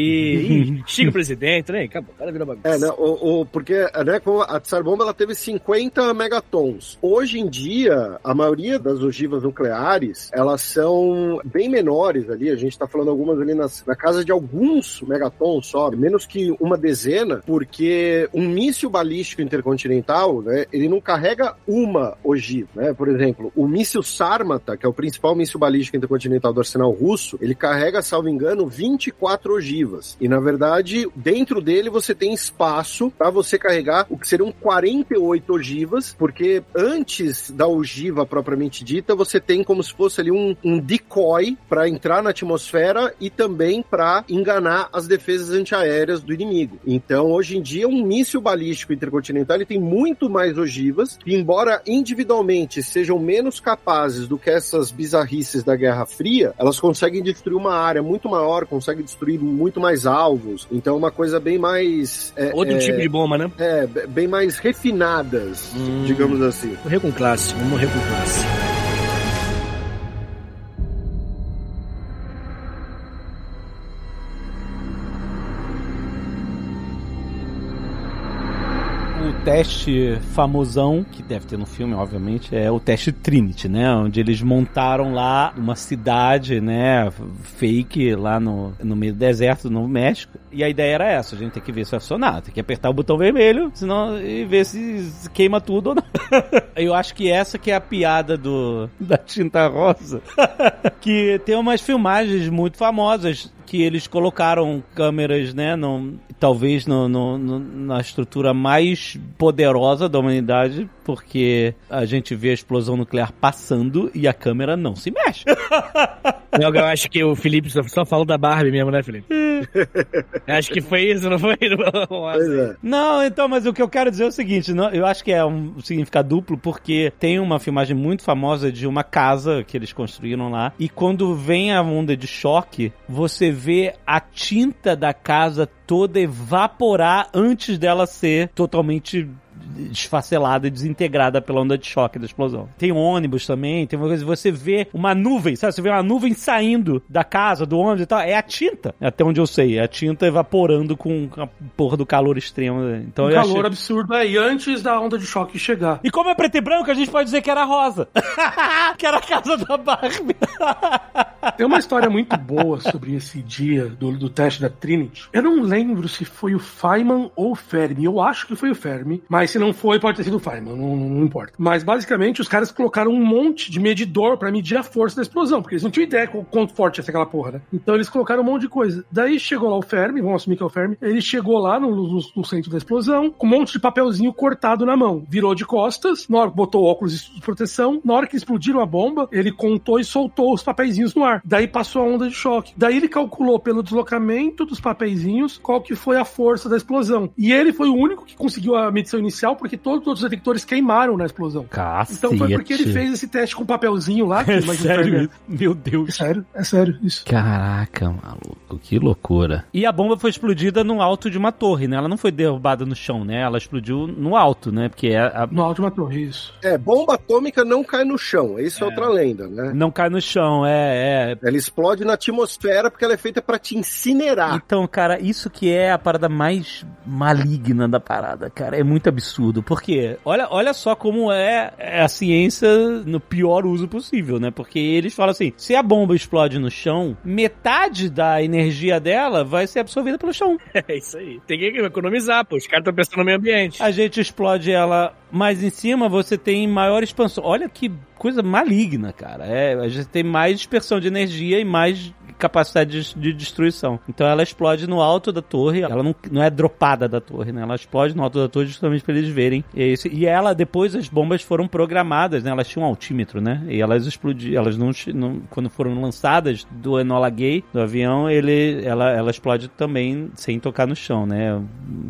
Ih, (laughs) Xinga o presidente, né? Acabou. Cara virou bagunça. É, né, o, o- porque né, a Tsar Bomba ela teve 50 megatons. Hoje em dia, a maioria das ogivas nucleares, elas são bem menores ali. A gente tá falando algumas ali nas- na casa de alguns megatons só, menos que uma dezena, porque um míssil balístico intercontinental, né, ele não carrega uma ogiva, né? Por exemplo, o míssil Sarmata, que é o principal míssil balístico intercontinental do arsenal russo, ele carrega, salvo engano, 24 ogivas. E na verdade, dentro dele você tem espaço para você carregar o que seriam 48 ogivas, porque antes da ogiva propriamente dita, você tem como se fosse ali um, um decoy para entrar na atmosfera e também para enganar as defesas antiaéreas do inimigo. Então, hoje em dia, um míssil balístico intercontinental ele tem muito mais ogivas, embora individualmente sejam menos capazes do que essas bizarrices da Guerra Fria, elas conseguem destruir uma área muito maior, conseguem destruir muito mais alvos. Então, é uma coisa bem mais é, Outro é, tipo de bomba, né? é, bem mais refinadas, Hum. digamos assim. Morrer com classe. Vamos morrer com classe. Teste famosão, que deve ter no filme, obviamente, é o teste Trinity, né? Onde eles montaram lá uma cidade, né? Fake lá no, no meio do deserto do Novo México. E a ideia era essa: a gente tem que ver se vai funcionar. Tem que apertar o botão vermelho, senão e ver se se queima tudo ou não. (laughs) Eu acho que essa que é a piada do (laughs) da tinta rosa. (laughs) que tem umas filmagens muito famosas que eles colocaram câmeras, né, no, talvez no, no- no- na estrutura mais poderosa da humanidade, porque a gente vê a explosão nuclear passando e a câmera não se mexe. (laughs) Não, eu acho que o Felipe só, só falou da Barbie mesmo, né, Felipe? acho que foi isso, não foi? (laughs) Pois é. Não, então, mas o que eu quero dizer é o seguinte, não, eu acho que é um significado duplo, porque tem uma filmagem muito famosa de uma casa que eles construíram lá, e quando vem a onda de choque, você vê a tinta da casa toda evaporar antes dela ser totalmente desfacelada e desintegrada pela onda de choque da explosão. Tem ônibus também, tem uma coisa, você vê uma nuvem, sabe? Você vê uma nuvem saindo da casa, do ônibus e tal, é a tinta, até onde eu sei, é a tinta evaporando com a porra do calor extremo. Então Um calor achei... absurdo aí, antes da onda de choque chegar. E como é preto e branco, a gente pode dizer que era rosa. (laughs) que era a casa da Barbie. Tem uma história muito boa sobre esse dia do, do teste da Trinity. Eu não lembro se foi o Feynman ou o Fermi. Eu acho que foi o Fermi. Mas se não não foi, pode ter sido o Feynman, não, não, importa. Mas basicamente os caras colocaram um monte de medidor pra medir a força da explosão, porque eles não tinham ideia quanto forte ia ser aquela porra, né? Então eles colocaram um monte de coisa. Daí chegou lá o Fermi, vamos assumir que é o Fermi, ele chegou lá no, no- no centro da explosão com um monte de papelzinho cortado na mão. Virou de costas, na hora botou óculos de proteção, na hora que explodiram a bomba, ele contou e soltou os papeizinhos no ar. Daí passou a onda de choque. Daí ele calculou pelo deslocamento dos papeizinhos qual que foi a força da explosão. E ele foi o único que conseguiu a medição inicial, porque todos os detectores queimaram na explosão. Cacete. Então foi porque ele fez esse teste com papelzinho lá. Que (laughs) É sério isso? Meu É Deus. sério, é sério, isso. Caraca, maluco, que loucura. E a bomba foi explodida no alto de uma torre, né? Ela não foi derrubada no chão, né? Ela explodiu no alto, né? Porque é a- No alto de uma torre, isso. É, bomba atômica não cai no chão. Isso é, outra lenda, né? não cai no chão, é, é. Ela explode na atmosfera porque ela é feita pra te incinerar. Então, cara, isso que é a parada mais maligna da parada, cara. É muito absurdo. Porque, olha, olha só como é, é a ciência no pior uso possível, né? Porque eles falam assim: se a bomba explode no chão, metade da energia dela vai ser absorvida pelo chão. (laughs) É isso aí. Tem que economizar, pô. Os caras estão pensando no meio ambiente. A gente explode ela mais em cima, você tem maior expansão. Olha que coisa maligna, cara. É, a gente tem mais dispersão de energia e mais capacidade de, de destruição. Então ela explode no alto da torre, ela não, não é dropada da torre, né? Ela explode no alto da torre justamente para eles verem. E, e ela, depois, as bombas foram programadas, né? Elas tinham um altímetro, né? E elas explodiram, elas não, não quando foram lançadas do Enola Gay, do avião, ele, ela, ela explode também sem tocar no chão, né?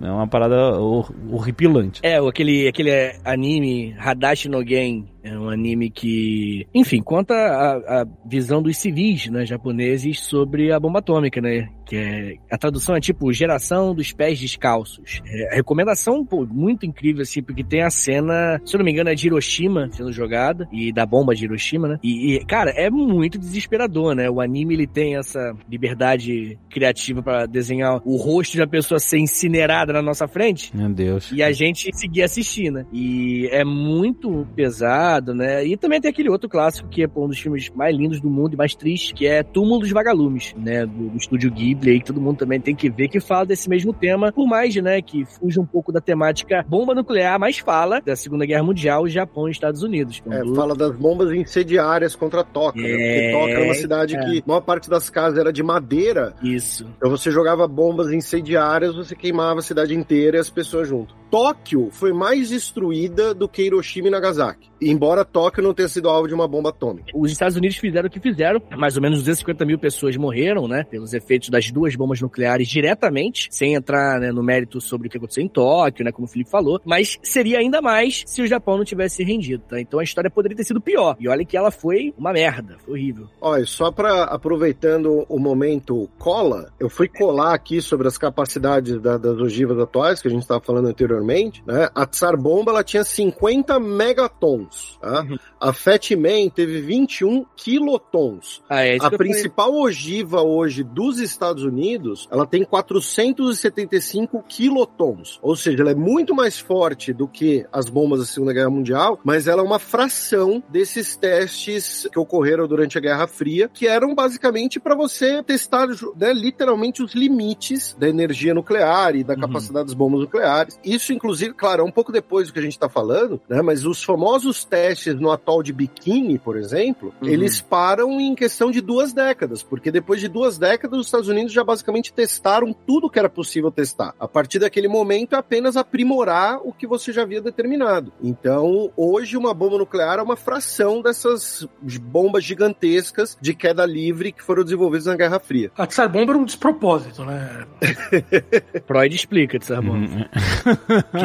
É uma parada hor- horripilante. É, aquele, aquele anime Hadashi no Gen. É um anime que, enfim, conta a, a visão dos civis né, japoneses sobre a bomba atômica, né? Que é, a tradução é tipo geração dos pés descalços. É, recomendação, pô, muito incrível, assim, porque tem a cena, se eu não me engano, é de Hiroshima sendo jogada, e da bomba de Hiroshima, né? E, e, cara, é muito desesperador, né? O anime, ele tem essa liberdade criativa pra desenhar o rosto de uma pessoa ser incinerada na nossa frente, Meu Deus. e a gente seguir assistindo, né? E é muito pesado, né? E também tem aquele outro clássico que é pô, um dos filmes mais lindos do mundo e mais triste, que é Túmulo dos Vagalumes, né? Do, do estúdio Ghibli, aí que todo mundo também tem que ver, que fala desse mesmo tema, por mais, né, que fuja um pouco da temática bomba nuclear, mas fala da Segunda Guerra Mundial, Japão e Estados Unidos. É, Quando- fala das bombas incendiárias contra Toca, né? É, Porque Toca era uma cidade é. que a maior parte das casas era de madeira, Isso. então você jogava bombas incendiárias, você queimava a cidade inteira e as pessoas junto. Tóquio foi mais destruída do que Hiroshima e Nagasaki, embora Tóquio não tenha sido alvo de uma bomba atômica. Os Estados Unidos fizeram o que fizeram. Mais ou menos 250 mil pessoas morreram, né? Pelos efeitos das duas bombas nucleares diretamente, sem entrar né, no mérito sobre o que aconteceu em Tóquio, né? Como o Felipe falou. Mas seria ainda mais se o Japão não tivesse se rendido, tá? Então a história poderia ter sido pior. E olha que ela foi uma merda. Foi horrível. Olha, só para aproveitando o momento cola, eu fui colar aqui sobre as capacidades da- das ogivas atuais que a gente estava falando anteriormente, né? A Tsar Bomba ela tinha 50 megatons, tá? A Fat Man teve 21 quilotons. Ah, é A falei. principal ogiva hoje dos Estados Unidos, ela tem 475 quilotons. Ou seja, ela é muito mais forte do que as bombas da Segunda Guerra Mundial, mas ela é uma fração desses testes que ocorreram durante a Guerra Fria, que eram basicamente para você testar né, literalmente os limites da energia nuclear e da Uhum. capacidade das bombas nucleares. Isso, inclusive, claro, é um pouco depois do que a gente está falando, né? Mas os famosos testes no atol de Bikini, por exemplo, Uhum. eles param em questão de duas décadas, porque depois de duas décadas os Estados Unidos já basicamente testaram tudo que era possível testar. A partir daquele momento é apenas aprimorar o que você já havia determinado. Então, hoje uma bomba nuclear é uma fração dessas bombas gigantescas de queda livre que foram desenvolvidas na Guerra Fria. A Tsar Bomba era um despropósito, né? (laughs) Freud explica, de Uhum.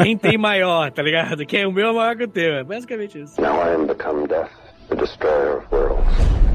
Quem tem maior, tá ligado? Quem é o meu é maior que o teu. É basicamente isso. Now I am become death, the destroyer of worlds.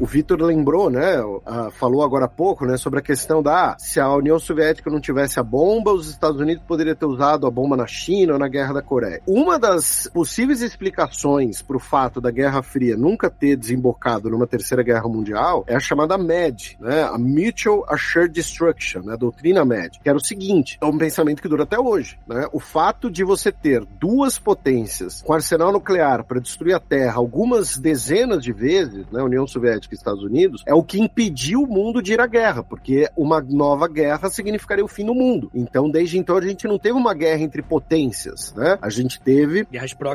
O Vitor lembrou, né? ah, falou agora há pouco, né? Sobre a questão da se a União Soviética não tivesse a bomba, os Estados Unidos poderiam ter usado a bomba na China ou na Guerra da Coreia. Uma das possíveis explicações para o fato da Guerra Fria nunca ter desembocado numa terceira guerra mundial é a chamada MAD, né? A Mutual Assured Destruction, né? A doutrina MAD, que era o seguinte: é um pensamento que dura até hoje, né? O fato de você ter duas potências com arsenal nuclear para destruir a Terra algumas dezenas de vezes, né? A União Soviética Soviética e Estados Unidos, é o que impediu o mundo de ir à guerra, porque uma nova guerra significaria o fim do mundo. Então, desde então, a gente não teve uma guerra entre potências, né? A gente teve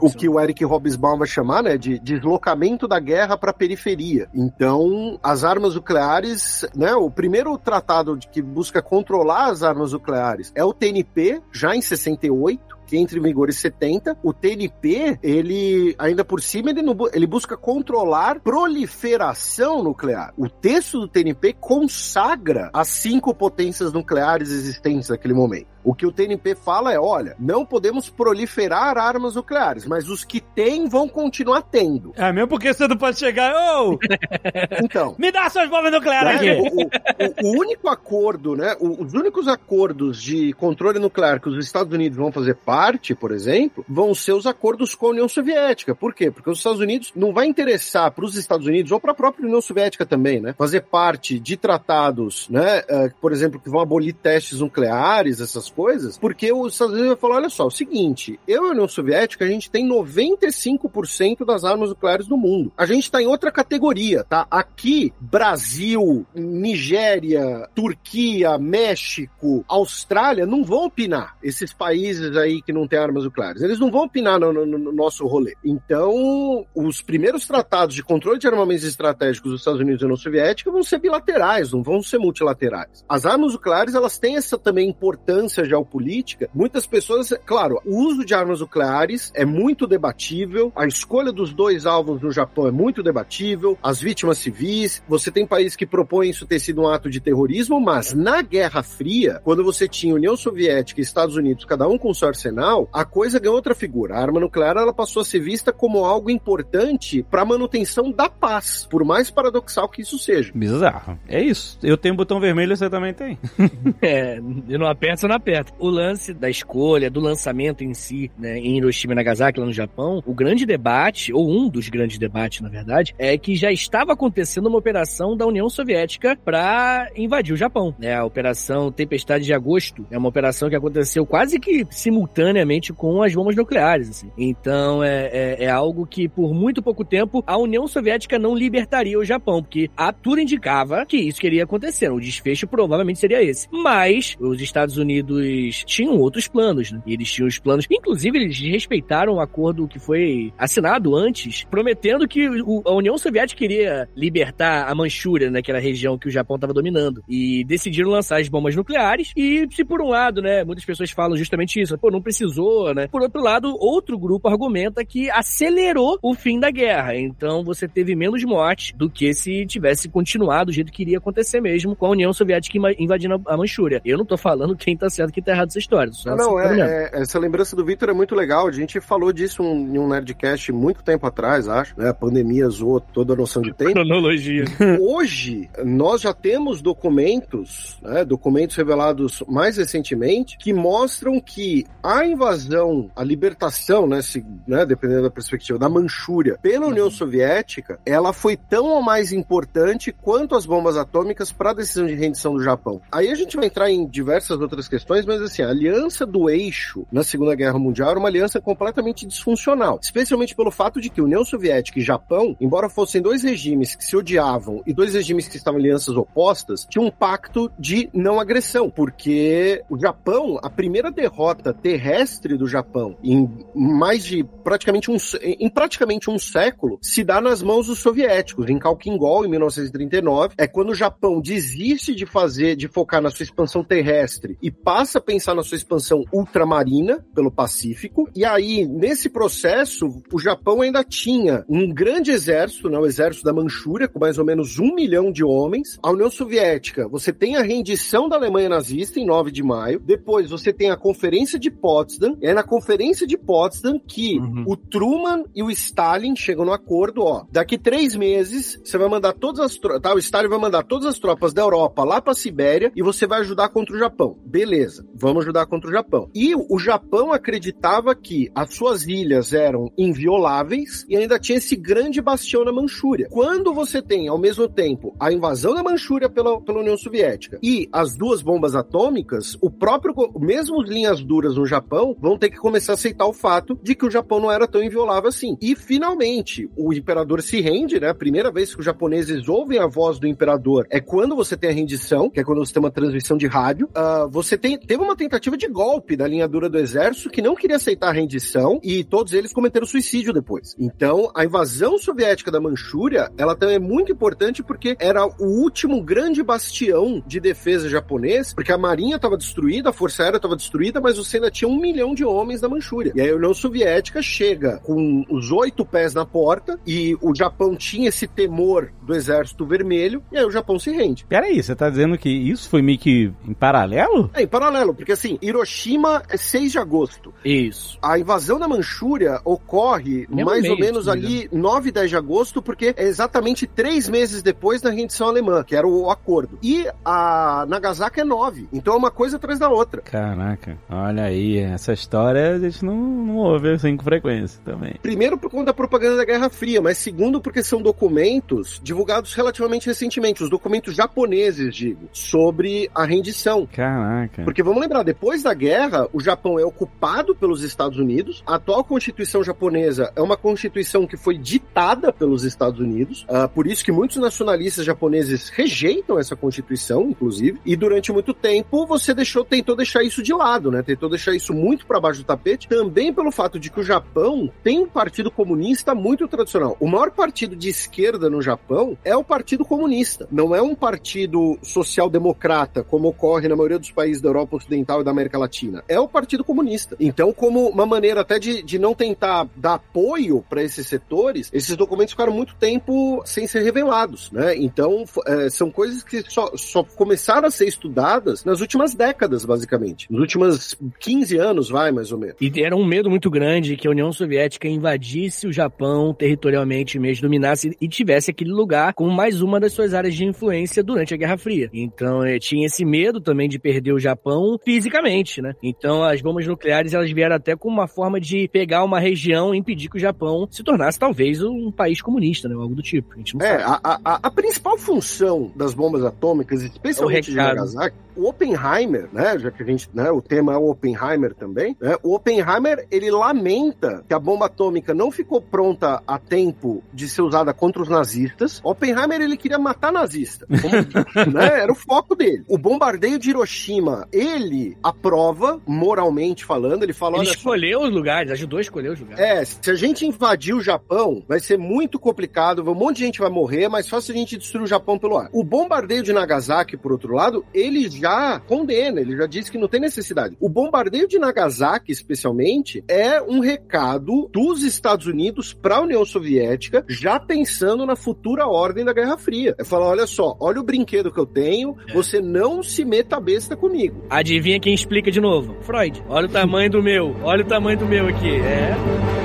o que o Eric Hobsbawm vai chamar, né, de deslocamento da guerra para a periferia. Então, as armas nucleares, né, o primeiro tratado de- que busca controlar as armas nucleares é o TNP, já em 68, que entra em vigor em 70. O TNP, ele, ainda por cima, ele, não ele busca controlar proliferação nuclear. O texto do TNP consagra as cinco potências nucleares existentes naquele momento. O que o TNP fala é, olha, não podemos proliferar armas nucleares, mas os que têm vão continuar tendo. É mesmo porque você não pode chegar. Ô, (laughs) Então, me dá suas bombas nucleares né, aqui. o, o- o único acordo, né? Os únicos acordos de controle nuclear que os Estados Unidos vão fazer parte, por exemplo, vão ser os acordos com a União Soviética. Por quê? Porque os Estados Unidos não vai interessar para os Estados Unidos ou para a própria União Soviética também, né? Fazer parte de tratados, né? eh, por exemplo, que vão abolir testes nucleares, essas coisas, porque os Estados Unidos falar, olha só, o seguinte, eu e a União Soviética, a gente tem 95% das armas nucleares do mundo. A gente tá em outra categoria, tá? Aqui, Brasil, Nigéria, Turquia, México, Austrália não vão opinar. Esses países aí que não têm armas nucleares, eles não vão opinar no, no- no nosso rolê. Então, os primeiros tratados de controle de armamentos estratégicos dos Estados Unidos e União Soviética vão ser bilaterais, não vão ser multilaterais. As armas nucleares, elas têm essa também importância geopolítica. Muitas pessoas, claro, o uso de armas nucleares é muito debatível, a escolha dos dois alvos no Japão é muito debatível, as vítimas civis, você tem países que propõem isso ter sido um ato de terrorismo, mas na Guerra Fria, quando você tinha União Soviética e Estados Unidos, cada um com seu arsenal, a coisa ganhou outra figura. A arma nuclear ela passou a ser vista como algo importante para a manutenção da paz, por mais paradoxal que isso seja. Bizarro. É isso. Eu tenho botão vermelho, você também tem. (laughs) É, eu não aperto, você não aperta. O lance da escolha, do lançamento em si, né, em Hiroshima e Nagasaki, lá no Japão, o grande debate, ou um dos grandes debates, na verdade, é que já estava acontecendo uma operação da União Soviética para invadir o Japão. Né? A Operação Tempestade de Agosto é uma operação que aconteceu quase que simultaneamente com as bombas nucleares. Assim. Então é, é, é algo que, por muito pouco tempo, a União Soviética não libertaria o Japão, porque a, tudo indicava que isso queria acontecer. O desfecho provavelmente seria esse. Mas os Estados Unidos tinham outros planos, né? Eles tinham os planos. Inclusive, eles respeitaram o acordo que foi assinado antes, prometendo que o- a União Soviética queria libertar a Manchúria, naquela região que o Japão estava dominando. E decidiram lançar as bombas nucleares. E se por um lado, né, muitas pessoas falam justamente isso, pô, não precisou, né? Por outro lado, outro grupo argumenta que acelerou o fim da guerra. Então você teve menos mortes do que se tivesse continuado do jeito que iria acontecer mesmo com a União Soviética inva- invadindo a Manchúria. Eu não tô falando quem tá certo e quem tá errado nessa história. não, mesmo. é, é- essa lembrança do Vitor é muito legal. A gente falou disso em um Nerdcast muito tempo atrás, acho. Né? A pandemia zoou toda a noção de (laughs) tempo. Cronologia. Hoje, nós já temos documentos, né, documentos revelados mais recentemente, que mostram que a invasão, a libertação, né, se, né, dependendo da perspectiva, da Manchúria pela União Soviética, ela foi tão ou mais importante quanto as bombas atômicas para a decisão de rendição do Japão. Aí a gente vai entrar em diversas outras questões, mas assim, a aliança do eixo na Segunda Guerra Mundial era uma aliança completamente disfuncional, especialmente pelo fato de que União Soviética e Japão, embora fossem dois regimes que se odiavam e dois regimes que estavam em alianças opostas, tinham um pacto de não agressão, porque o Japão, a primeira derrota terrestre do Japão em mais de praticamente um em praticamente um século se dá nas mãos dos soviéticos, em Khalkhin-Gol em 1939, é quando o Japão desiste de fazer de focar na sua expansão terrestre e passa a pensar na sua expansão ultramarina pelo Pacífico. E aí, nesse processo, o Japão ainda tinha um grande exército, né, o exército da Manchúria, com mais ou menos um milhão de homens. A União Soviética, você tem a rendição da Alemanha nazista em 9 de maio. Depois você tem a Conferência de Potsdam. É na Conferência de Potsdam que o Truman e o Stalin chegam no acordo, ó. Daqui três meses, você vai mandar todas as tropas, tá? O Stalin vai mandar todas as tropas da Europa lá pra Sibéria e você vai ajudar contra o Japão. Beleza. Beleza, vamos ajudar contra o Japão. E o Japão acreditava que as suas ilhas eram invioláveis e ainda tinha esse grande bastião na Manchúria. Quando você tem, ao mesmo tempo, a invasão da Manchúria pela, pela União Soviética e as duas bombas atômicas, o próprio, mesmo linhas duras no Japão, vão ter que começar a aceitar o fato de que o Japão não era tão inviolável assim. E finalmente, o imperador se rende, né? A primeira vez que os japoneses ouvem a voz do imperador é quando você tem a rendição, que é quando você tem uma transmissão de rádio. Uh, você tem, teve uma tentativa de golpe da linha dura do exército que não queria aceitar a rendição e todos eles cometeram suicídio depois. Então, a invasão soviética da Manchúria, ela também é muito importante porque era o último grande bastião de defesa japonês, porque a marinha estava destruída, a força aérea estava destruída, mas você ainda tinha um milhão de homens na Manchúria. E aí a União Soviética chega com os oito pés na porta e o Japão tinha esse temor do exército vermelho e aí o Japão se rende. Peraí, você tá dizendo que isso foi meio que em paralelo? É, em paralelo, porque assim, Hiroshima é 6 de agosto. Isso. A invasão da Manchúria ocorre Mesmo mais mês, ou menos ali 9 e 10 de agosto, porque é exatamente três meses depois da rendição alemã, que era o acordo. E a Nagasaki é 9. Então é uma coisa atrás da outra. Caraca, olha aí, essa história a gente não, não ouve assim com frequência também. Primeiro por conta da propaganda da Guerra Fria, mas segundo porque são documentos divulgados relativamente recentemente, os documentos japoneses, digo, sobre a rendição. Caraca. Porque vamos lembrar, depois da guerra, o Japão é ocupado pelos Estados Unidos. A atual Constituição japonesa é uma Constituição que foi ditada pelos Estados Unidos. Ah, por isso que muitos nacionalistas japoneses rejeitam essa Constituição, inclusive. E durante muito tempo você deixou, tentou deixar isso de lado, né? Tentou deixar isso muito para baixo do tapete. Também pelo fato de que o Japão tem um partido comunista muito tradicional. O maior partido de esquerda no Japão é o Partido Comunista. Não é um partido social-democrata, como ocorre na maioria dos países da Europa Ocidental e da América Latina. É o Partido Comunista. Então, como uma maneira até de, de não tentar dar apoio para esses setores, esses documentos ficaram muito tempo sem ser revelados, né? Então, é, são coisas que só, só começaram a ser estudadas nas últimas décadas, basicamente. Nos últimos 15 anos, vai, mais ou menos. E era um medo muito grande que a União Soviética invadisse o Japão territorialmente mesmo, dominasse e tivesse aquele lugar como mais uma das suas áreas de influência durante a Guerra Fria. Então eh, tinha esse medo também de perder o Japão fisicamente, né? Então as bombas nucleares elas vieram até como uma forma de pegar uma região e impedir que o Japão se tornasse talvez um país comunista, né? Algo do tipo. A gente não É, sabe. a, a, a principal função das bombas atômicas, especialmente de recado. Nagasaki, o Oppenheimer, né, já que a gente, né, o tema é o Oppenheimer também, né, o Oppenheimer, ele lamenta que a bomba atômica não ficou pronta a tempo de ser usada contra os nazistas. Oppenheimer, ele queria matar nazista, como, (laughs) né, era o foco dele. O bombardeio de Hiroshima, ele aprova, moralmente falando, ele fala, Ele olha só, escolheu os lugares, ajudou a escolher os lugares. é, se a gente invadir o Japão, vai ser muito complicado, um monte de gente vai morrer, é mais fácil a gente destruir o Japão pelo ar. O bombardeio de Nagasaki, por outro lado, ele já condena, ele já diz que não tem necessidade. O bombardeio de Nagasaki, especialmente, é um recado dos Estados Unidos para a União Soviética, já pensando na futura ordem da Guerra Fria. É falar, olha só, olha o brinquedo que eu tenho, você não se meta a besta comigo. Adivinha quem explica de novo? Freud. Olha o tamanho do meu. Olha o tamanho do meu aqui. É.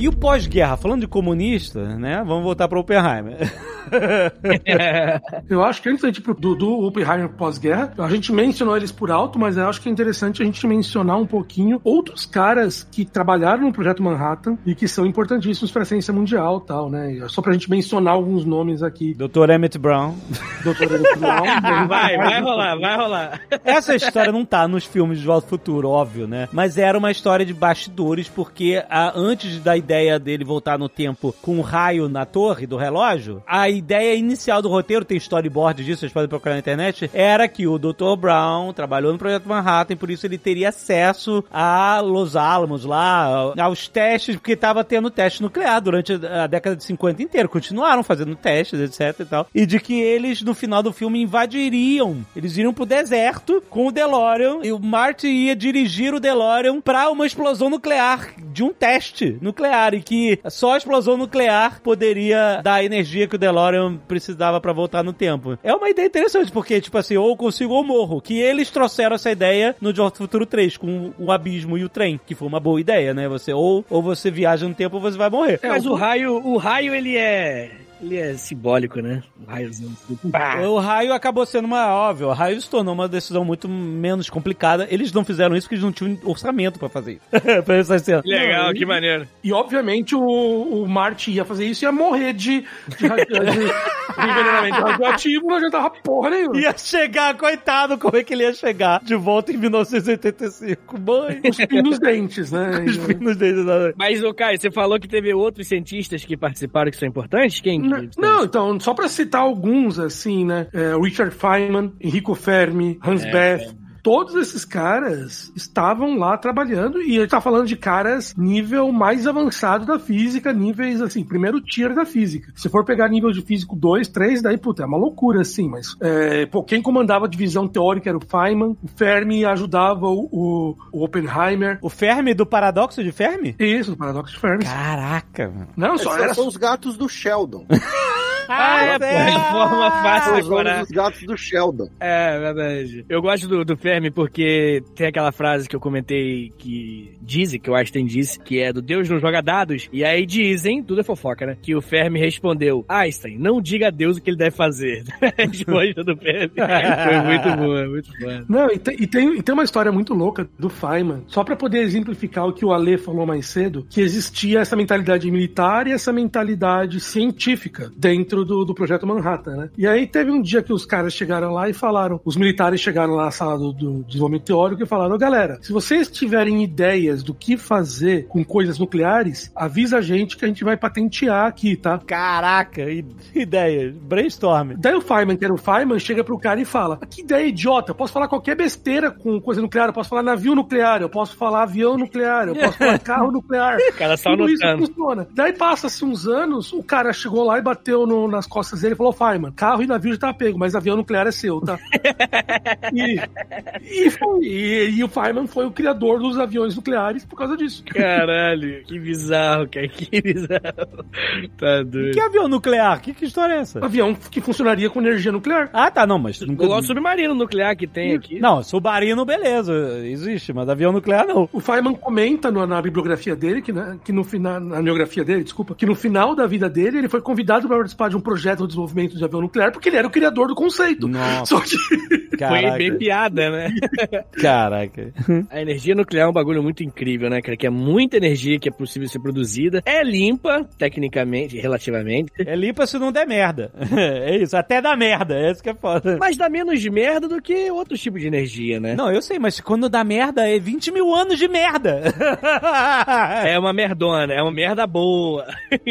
E o pós-guerra, falando de comunista, né? Vamos voltar para Oppenheimer. (laughs) Eu acho que antes ir pro- do, do Oppenheimer pós-guerra, a gente mencionou eles por alto, mas eu acho que é interessante a gente mencionar um pouquinho outros caras que trabalharam no projeto Manhattan e que são importantíssimos para a ciência mundial e tal, né? Só pra gente mencionar alguns nomes aqui. Dr. Emmett Brown. Dr. Eric Brown, (laughs) Vai, vai rolar, vai rolar. Essa história não tá nos filmes de Volta ao Futuro, óbvio, né? Mas era uma história de bastidores, porque a- antes da ideia dele voltar no tempo com um raio na torre do relógio, a ideia inicial do roteiro, tem storyboard disso, vocês podem procurar na internet, era que o Dr. Brown trabalhou no Projeto Manhattan por isso ele teria acesso a Los Alamos lá, aos testes, porque tava tendo teste nuclear durante a década de 50 inteira. Continuaram fazendo testes, etc e tal. E de que eles, no final do filme, invadiriam. Eles iriam pro deserto com o DeLorean e o Marty ia dirigir o DeLorean pra uma explosão nuclear, de um teste nuclear. E que só a explosão nuclear poderia dar a energia que o DeLorean precisava pra voltar no tempo. É uma ideia interessante, porque, tipo assim, ou consigo ou morro. Que eles trouxeram essa ideia no De Volta ao Futuro 3, com o abismo e o trem, que foi uma boa ideia, né? Você ou, ou você viaja no tempo ou você vai morrer. Mas o raio, o raio, ele é. Ele é simbólico, né? O raiozinho. Pá. O raio acabou sendo uma óbvio. O raio se tornou uma decisão muito menos complicada. Eles não fizeram isso porque eles não tinham orçamento pra fazer isso. (laughs) pra essa cena. Legal, Não, que e- maneiro. E obviamente o, o Marty ia fazer isso e ia morrer de, de, de- de envenenamento radioativo, não adiantava porra nenhuma. Ia chegar, coitado, como é que ele ia chegar de volta em 1985? Mãe, Cuspindo os dentes, né? cuspindo dedos da- Mas, ô Caio, você falou que teve outros cientistas que participaram que são importantes? Quem? Não, que- não, então, só pra citar alguns, assim, né? É, Richard Feynman, Enrico Fermi, Hans Bethe. Todos esses caras estavam lá trabalhando e a gente tá falando de caras nível mais avançado da física, níveis assim, primeiro tier da física. Se for pegar nível de físico 2, 3, daí, puta, é uma loucura, assim, mas é, pô, quem comandava a divisão teórica era o Feynman, o Fermi ajudava o, o, o Oppenheimer. O Fermi do paradoxo de Fermi? Isso, o paradoxo de Fermi. Caraca, mano. Não, só Esses era são os gatos do Sheldon. (laughs) Ah, é, pô, forma fácil os agora. dos gatos do Sheldon. É, verdade. Eu gosto do, do Fermi porque tem aquela frase que eu comentei que dizem, que o Einstein disse, que é do Deus não joga dados. E aí dizem, tudo é fofoca, né? Que o Fermi respondeu, Einstein, não diga a Deus o que ele deve fazer. (laughs) a resposta do Fermi foi muito boa, muito boa. Não, e tem, e, tem, e tem uma história muito louca do Feynman, só pra poder exemplificar o que o Ale falou mais cedo, que existia essa mentalidade militar e essa mentalidade científica dentro do, do projeto Manhattan, né? E aí teve um dia que os caras chegaram lá e falaram, os militares chegaram lá na sala do, do desenvolvimento teórico e falaram, "Ô, galera, se vocês tiverem ideias do que fazer com coisas nucleares, avisa a gente que a gente vai patentear aqui, tá? Caraca, ideia. Brainstorm. Daí o Feynman, que era o Feynman, chega pro cara e fala: Que ideia idiota, eu posso falar qualquer besteira com coisa nuclear, eu posso falar navio nuclear, eu posso falar avião nuclear, eu posso falar (laughs) carro nuclear. O cara só Tudo isso funciona. Daí passa-se uns anos, o cara chegou lá e bateu no- nas costas dele e falou: Feynman, carro e navio já tá pego, mas avião nuclear é seu, tá? (laughs) e, e, foi, e, e o Feynman foi o criador dos aviões nucleares por causa disso. Caralho, que bizarro, cara, que (laughs) bizarro. Tá doido. Que avião nuclear? Que, que história é essa? Avião que funcionaria com energia nuclear. Ah, tá, não, mas nunca... Igual o submarino nuclear que tem aqui. Não, submarino, beleza, existe, mas avião nuclear não. O Feynman comenta no- na bibliografia dele, que, né, que no final, na biografia dele, desculpa, que no final da vida dele ele foi convidado para participar de um projeto de desenvolvimento de avião nuclear porque ele era o criador do conceito. Nossa, Só que (laughs) Foi bem piada, né? (laughs) Caraca. A energia nuclear é um bagulho muito incrível, né, cara? Que é muita energia que é possível ser produzida. É limpa, tecnicamente, relativamente. É limpa se não der merda. (laughs) É isso, até dá merda, é isso que é foda. Mas dá menos de merda do que outros tipos de energia, né? Não, eu sei, mas quando dá merda é 20 mil anos de merda. É uma merdona, é uma merda boa.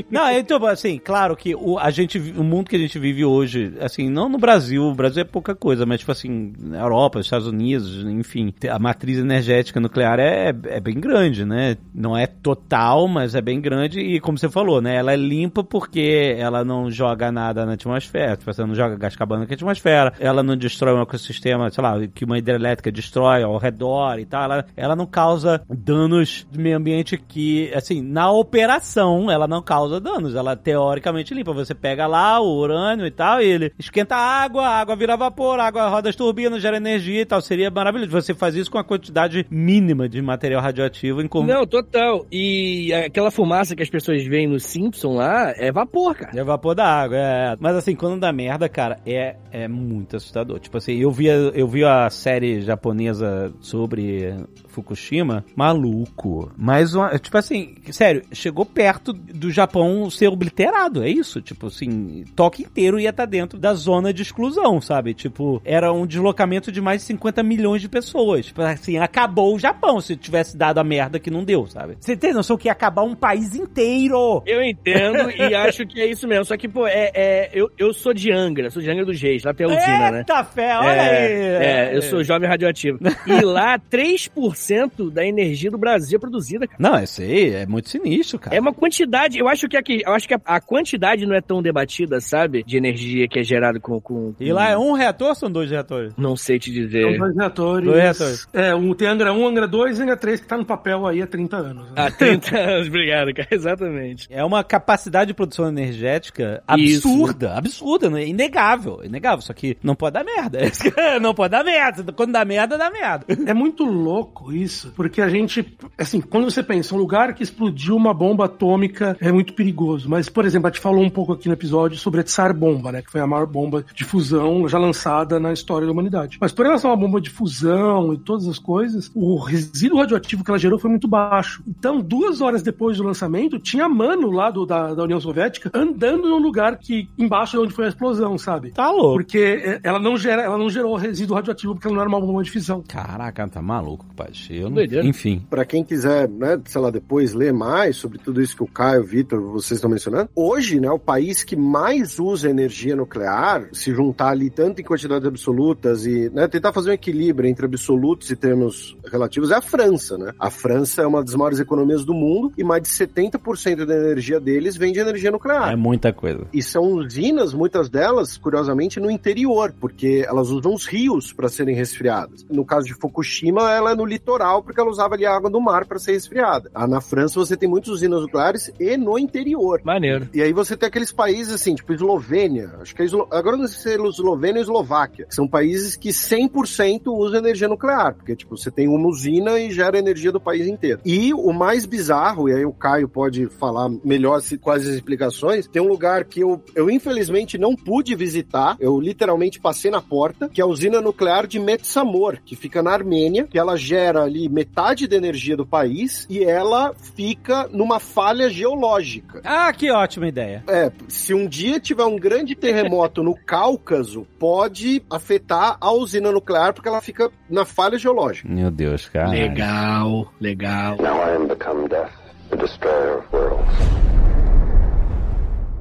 Não, tipo assim, claro que o, a gente, vi- o mundo que a gente vive hoje, assim, não no Brasil, o Brasil é pouca coisa, mas tipo assim, na Europa, Estados Unidos, enfim, a matriz energética nuclear é, é bem grande, né? Não é total, mas é bem grande e como você falou, né? Ela é limpa porque ela não joga nada na atmosfera, tipo, você não joga gás carbônico na atmosfera, ela não destrói um ecossistema, sei lá, que uma hidrelétrica destrói ao redor e tal, ela, ela não causa danos do meio ambiente que, assim, na operação ela não causa danos, ela teoricamente limpa. Você pega lá o urânio e tal, e ele esquenta a água, a água vira vapor, a água roda as turbinas, gera energia e tal. Seria maravilhoso. Você faz isso com a quantidade mínima de material radioativo em comum. Não, total. E aquela fumaça que as pessoas veem no Simpson lá é vapor, cara. É vapor da água, é. Mas assim, quando dá merda, cara, é, é muito assustador. Tipo assim, eu vi, a, eu vi a série japonesa sobre Fukushima, maluco. Mas, uma- tipo assim, sério, chegou perto do Japão ser obliterado, é isso? Tipo assim, toque inteiro ia estar dentro da zona de exclusão, sabe? Tipo, era um deslocamento de mais de 50 milhões de pessoas. Tipo assim, acabou o Japão se tivesse dado a merda que não deu, sabe? Você tem noção que ia acabar um país inteiro? Eu entendo e (laughs) acho que é isso mesmo. Só que, pô, é, é- eu, eu sou de Angra, sou de Angra dos Reis, lá tem a usina, né? Eita fé, olha é, aí. é, eu sou jovem radioativo. E (laughs) lá, 3% da energia do Brasil é produzida, cara. Não, isso aí é muito sinistro, cara. É uma quantidade, eu acho que aqui, eu acho que a, a quantidade não é tão debatida, sabe? De energia que é gerada com, com, E lá é um reator ou são dois reatores? Não sei te São dizer. dois reatores. Dois reatores. É, um tem Angra 1, Angra 2 e Angra 3 que tá no papel aí há 30 anos. né? Há 30 (laughs) anos, obrigado, cara. Exatamente. É uma capacidade de produção energética Isso. absurda, absurda, né? inegável, inegável, só que não pode dar merda. (laughs) não pode dar merda, quando dá merda, dá merda. É muito louco isso, porque a gente, assim, quando você pensa, um lugar que explodiu uma bomba atômica é muito perigoso. Mas, por exemplo, a gente falou um pouco aqui no episódio sobre a Tsar Bomba, né? Que foi a maior bomba de fusão já lançada na história da humanidade. Mas por relação à bomba de fusão e todas as coisas, o resíduo radioativo que ela gerou foi muito baixo. Então, duas horas depois do lançamento, tinha mano lá do, da, da União Soviética andando num lugar que embaixo de onde foi a explosão, sabe? Tá louco. Porque é, ela não, gera, ela não gerou resíduo radioativo porque ela não era uma bomba de fissão. Caraca, tá maluco, pai. Eu não... Enfim. Pra quem quiser, né, sei lá, depois ler mais sobre tudo isso que o Caio, o Vitor, vocês estão mencionando, hoje, né, o país que mais usa energia nuclear, se juntar ali tanto em quantidades absolutas e né, tentar fazer um equilíbrio entre absolutos e termos relativos, é a França, né? A França é uma das maiores economias do mundo e mais de 70% da energia deles vem de energia nuclear. É muita coisa. E são usinas, muitas delas, curiosamente, no interior, porque elas usam os rios para serem resfriadas. No caso de Fukushima, ela é no litoral, porque ela usava ali a água do mar para ser resfriada. Ah, na França, você tem muitas usinas nucleares e no interior. Maneiro. E aí você tem aqueles países assim, tipo Eslovênia, acho que é Eslo... agora não sei se é Eslovênia ou Eslováquia, são países que 100% usam energia nuclear, porque tipo, você tem uma usina e gera energia do país inteiro. E o mais bizarro, e aí o Caio pode falar melhor se, quais as explicações, tem um lugar que eu, eu infelizmente não pude visitar, eu literalmente passei na porta, que é a usina nuclear de Metsamor, que fica na Armênia, que ela gera ali metade da energia do país e ela fica numa falha geológica. Ah, que ótima ideia. É, se um dia tiver um grande terremoto no Cáucaso, pode afetar a usina nuclear porque ela fica na falha geológica. Meu Deus, cara. Legal, legal. Now I am become death, the destroyer of worlds.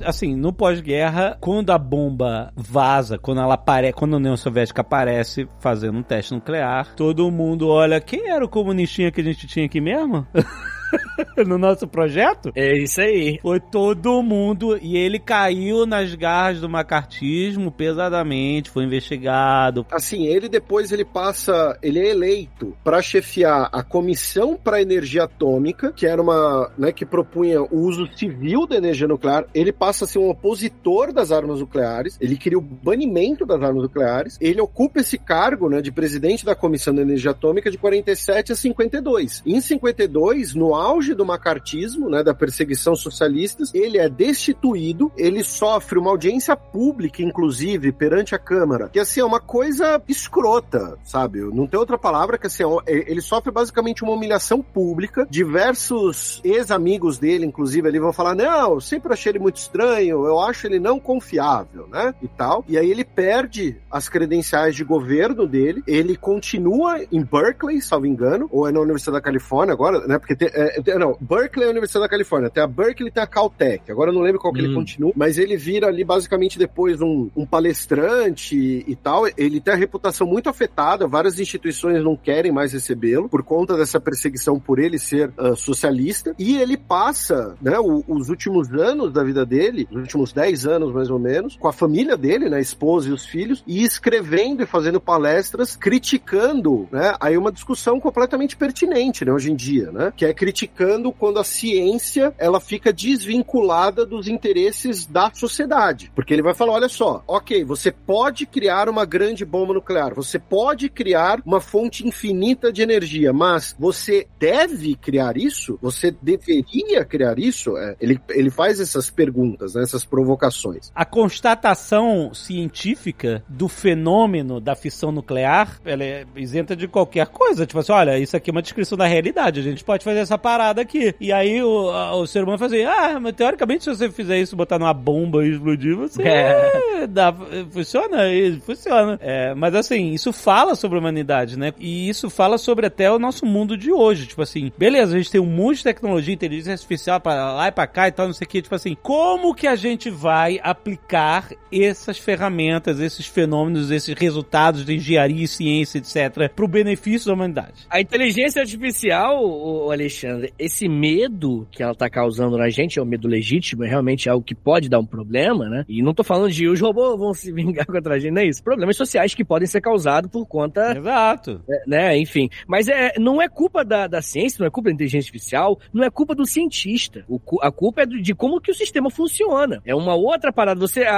assim, no pós-guerra, quando a bomba vaza, quando ela aparece, quando a União Soviética aparece fazendo um teste nuclear, todo mundo olha, quem era o comunistinha que a gente tinha aqui mesmo? (laughs) (laughs) no nosso projeto? É isso aí. Foi todo mundo e ele caiu nas garras do macartismo pesadamente, foi investigado. Assim, ele depois ele passa, ele é eleito para chefiar a Comissão para Energia Atômica, que era uma, né, que propunha o uso civil da energia nuclear. Ele passa a ser um opositor das armas nucleares. Ele queria o banimento das armas nucleares. Ele ocupa esse cargo, né, de presidente da Comissão da Energia Atômica de 47 a 52. Em 52, no auge do macartismo, né, da perseguição socialistas, ele é destituído, ele sofre uma audiência pública, inclusive, perante a Câmara, que assim, é uma coisa escrota, sabe? Não tem outra palavra que assim, é- ele sofre basicamente uma humilhação pública, diversos ex-amigos dele, inclusive, ali vão falar, não, eu sempre achei ele muito estranho, eu acho ele não confiável, né, e tal, e aí ele perde as credenciais de governo dele, ele continua em Berkeley, salvo engano, ou é na Universidade da Califórnia agora, né, porque tem, é, tem- não, Berkeley é a Universidade da Califórnia, tem a Berkeley e tem a Caltech, agora eu não lembro qual que ele Hum. continua, mas ele vira ali basicamente depois um, um palestrante e, e tal, ele tem a reputação muito afetada, várias instituições não querem mais recebê-lo por conta dessa perseguição por ele ser ah, socialista, e ele passa, né, o- os últimos anos da vida dele, os últimos 10 anos mais ou menos, com a família dele, né, a esposa e os filhos, e escrevendo e fazendo palestras criticando, né, aí uma discussão completamente pertinente, né, hoje em dia, né, que é criticando quando a ciência, ela fica desvinculada dos interesses da sociedade. Porque ele vai falar, olha só, ok, você pode criar uma grande bomba nuclear, você pode criar uma fonte infinita de energia, mas você deve criar isso? Você deveria criar isso? É, ele, ele faz essas perguntas, né, essas provocações. A constatação científica do fenômeno da fissão nuclear, ela é isenta de qualquer coisa. Tipo assim, olha, isso aqui é uma descrição da realidade. A gente pode fazer essa parada aqui. E aí o, a- o ser humano fazia, ah, mas teoricamente se você fizer isso, botar numa bomba e explodir, você É. (laughs) dá, funciona, funciona. É, mas assim, isso fala sobre a humanidade, né? E isso fala sobre até o nosso mundo de hoje. Tipo assim, beleza, a gente tem um monte de tecnologia, inteligência artificial pra lá e pra cá e tal, não sei o que. Tipo assim, como que a gente vai aplicar essas ferramentas, esses fenômenos, esses resultados de engenharia e ciência, etc., pro benefício da humanidade? A inteligência artificial, o Alexandre, Alexandre, esse medo que ela tá causando na gente é um medo legítimo, é realmente algo que pode dar um problema, né? E não tô falando de os robôs vão se (laughs) vingar contra a gente, não é isso. Problemas sociais que podem ser causados por conta, Exato. né? Enfim. Mas é, não é culpa da, da ciência, não é culpa da inteligência artificial, não é culpa do cientista. O a culpa é de como que o sistema funciona. É uma outra parada. Você, a,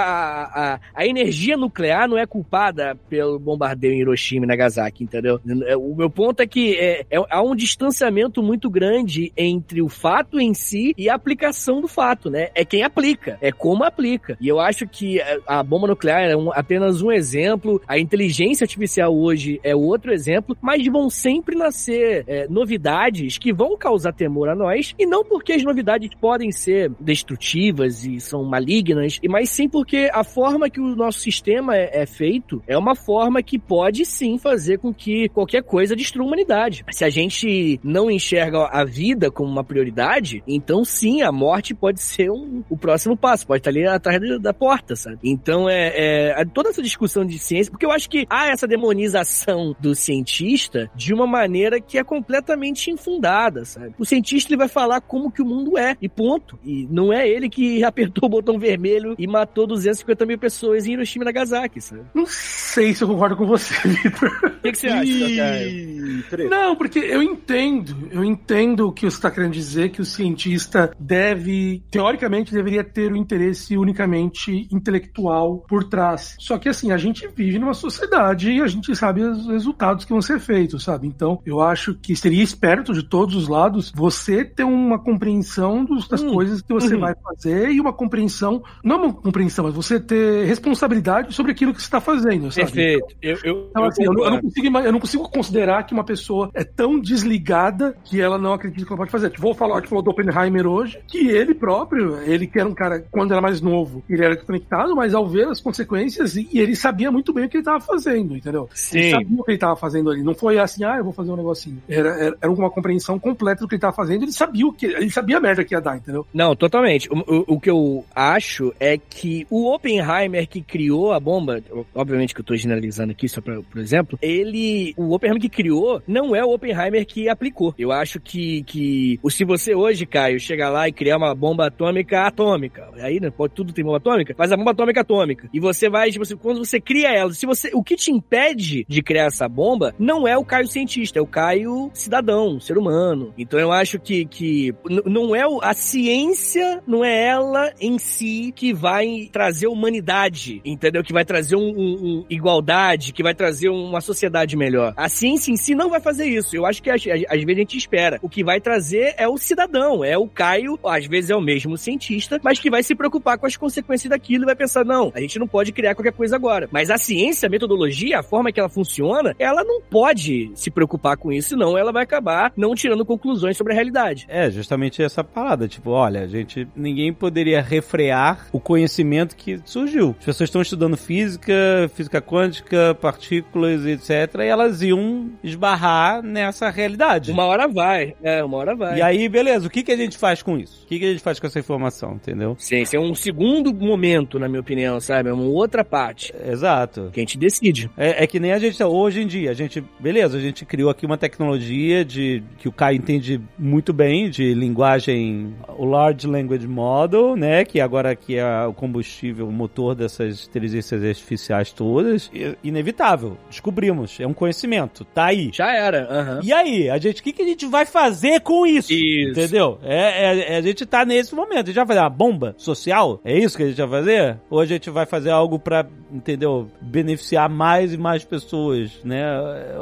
a, a energia nuclear não é culpada pelo bombardeio em Hiroshima e Nagasaki, entendeu? É, O meu ponto é que é, é- há um distanciamento muito grande entre o fato em si e a aplicação do fato, né? É quem aplica, é como aplica. E eu acho que a a bomba nuclear é um- apenas um exemplo, a inteligência artificial hoje é outro exemplo, mas vão sempre nascer é, novidades que vão causar temor a nós, e não porque as novidades podem ser destrutivas e são malignas, e mas sim porque a forma que o nosso sistema é, é feito é uma forma que pode sim fazer com que qualquer coisa destrua a humanidade. Se a gente não enxerga a vida como uma prioridade, então sim, a morte pode ser um- o próximo passo, pode estar ali atrás da, da porta, sabe? Então é, é toda essa discussão de ciência, porque eu acho que há essa demonização do cientista de uma maneira que é completamente infundada, sabe? O cientista ele vai falar como que o mundo é, e ponto. E não é ele que (laughs) apertou o botão vermelho e matou 250 mil pessoas em Hiroshima e Nagasaki, sabe? Não sei se eu concordo com você, (laughs) Vitor. O que, que você acha, treta. Não, porque eu entendo, eu entendo o que você está querendo dizer, que o cientista deve, teoricamente, deveria ter o interesse unicamente intelectual por trás. Só que assim, a gente vive numa sociedade e a gente sabe os resultados que vão ser feitos, sabe? Então, eu acho que seria esperto de todos os lados você ter uma compreensão dos- das Hum, coisas que você uhum. vai fazer e uma compreensão, não uma compreensão, mas você ter responsabilidade sobre aquilo que você está fazendo, sabe? Perfeito. Eu, eu, Então, assim, eu, não- eu não consigo, eu não consigo considerar que uma pessoa é tão desligada que ela não acredita que ela pode fazer. Vou falar, a gente falou do Oppenheimer hoje, que ele próprio, ele que era um cara, quando era mais novo, ele era conectado, mas ao ver as consequências, e, ele sabia muito bem o que ele estava fazendo, entendeu? Ele Sim. sabia o que ele estava fazendo ali. Não foi assim, ah, eu vou fazer um negocinho. Era, era, era uma compreensão completa do que ele estava fazendo, ele sabia o que. Ele sabia a merda que ia dar, entendeu? Não, totalmente. O, o- o que eu acho é que o Oppenheimer que criou a bomba, obviamente que eu tô generalizando aqui só pra, por exemplo, ele, o Oppenheimer que criou não é o Oppenheimer que aplicou. Eu acho que, que se você hoje, Caio, chegar lá e criar uma bomba atômica atômica, aí, né, pode tudo ter bomba atômica, faz a bomba atômica atômica. E você vai, tipo assim, quando você cria ela, se você, o que te impede de criar essa bomba não é o Caio cientista, é o Caio cidadão, ser humano. Então eu acho que, que não é o, a ciência, não é ela em si que vai trazer humanidade, entendeu? Que vai trazer um, um- um igualdade, que vai trazer uma sociedade melhor. A ciência em si não vai fazer isso. Eu acho que às- às vezes a gente espera. O que vai trazer é o cidadão, é o Caio, às vezes é o mesmo cientista, mas que vai se preocupar com as consequências daquilo e vai pensar, não, a gente não pode criar qualquer coisa agora. Mas a ciência, a metodologia, a forma que ela funciona, ela não pode se preocupar com isso, senão ela vai acabar não tirando conclusões sobre a realidade. É, justamente essa parada. Tipo, olha, gente, ninguém poderia refrear o conhecimento que surgiu. As pessoas estão estudando física, física quântica, partículas, etc. E elas iam esbarrar nessa realidade. Uma hora vai, é, uma hora vai. E aí, beleza, o que, que a gente faz com isso? O que, que a gente faz com essa informação, entendeu? Sim, esse é um segundo momento, na minha opinião, sabe? É uma outra parte Exato. que a gente decide. É, é que nem a gente, hoje em dia, a gente, beleza, a gente criou aqui uma tecnologia de que o Caio entende muito bem, de linguagem, o Large Language Model, né, que agora aqui é o combustível, o motor dessas inteligências artificiais todas, I- inevitável, descobrimos, é um conhecimento, tá aí. Já era, aham. E aí, a gente, o que, que a gente vai fazer com isso? Isso. Entendeu? É, é- é- a gente tá nesse momento. A gente vai fazer uma bomba social? É isso que a gente vai fazer? Ou a gente vai fazer algo pra, entendeu? Beneficiar mais e mais pessoas, né?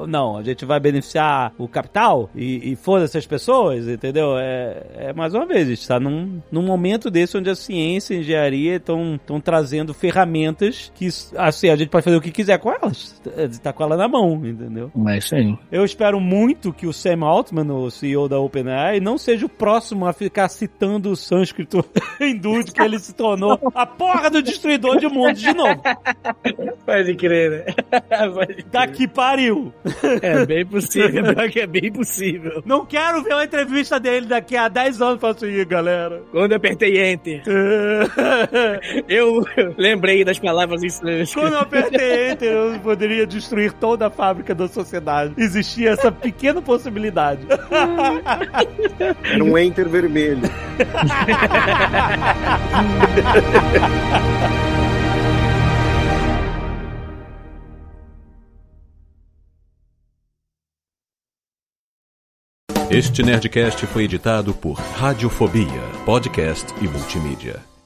Não, a gente vai beneficiar o capital e, e foda-se as pessoas, entendeu? É, é mais uma vez, a gente tá num, num momento desse onde a ciência e a engenharia estão trazendo ferramentas que, assim, a gente pode fazer o que quiser com elas. Tá com ela na mão, entendeu? Mas isso aí. Eu espero muito que o Sam Altman, o CEO da OpenAI, não seja o próximo a ficar citando o sânscrito (laughs) hindu de que ele se tornou a porra do destruidor de mundos de novo. Pode crer, né? (laughs) Pode Daqui pariu. É bem possível, (laughs) é bem possível. Não quero ver uma entrevista dele daqui a 10 anos falando assim, galera. Quando eu apertei Enter, eu lembrei das palavras estranhas. Quando eu apertei Enter, eu poderia destruir toda a fábrica da sociedade. Existia essa pequena possibilidade. Era um enter vermelho. Este Nerdcast foi editado por Radiofobia, podcast e multimídia.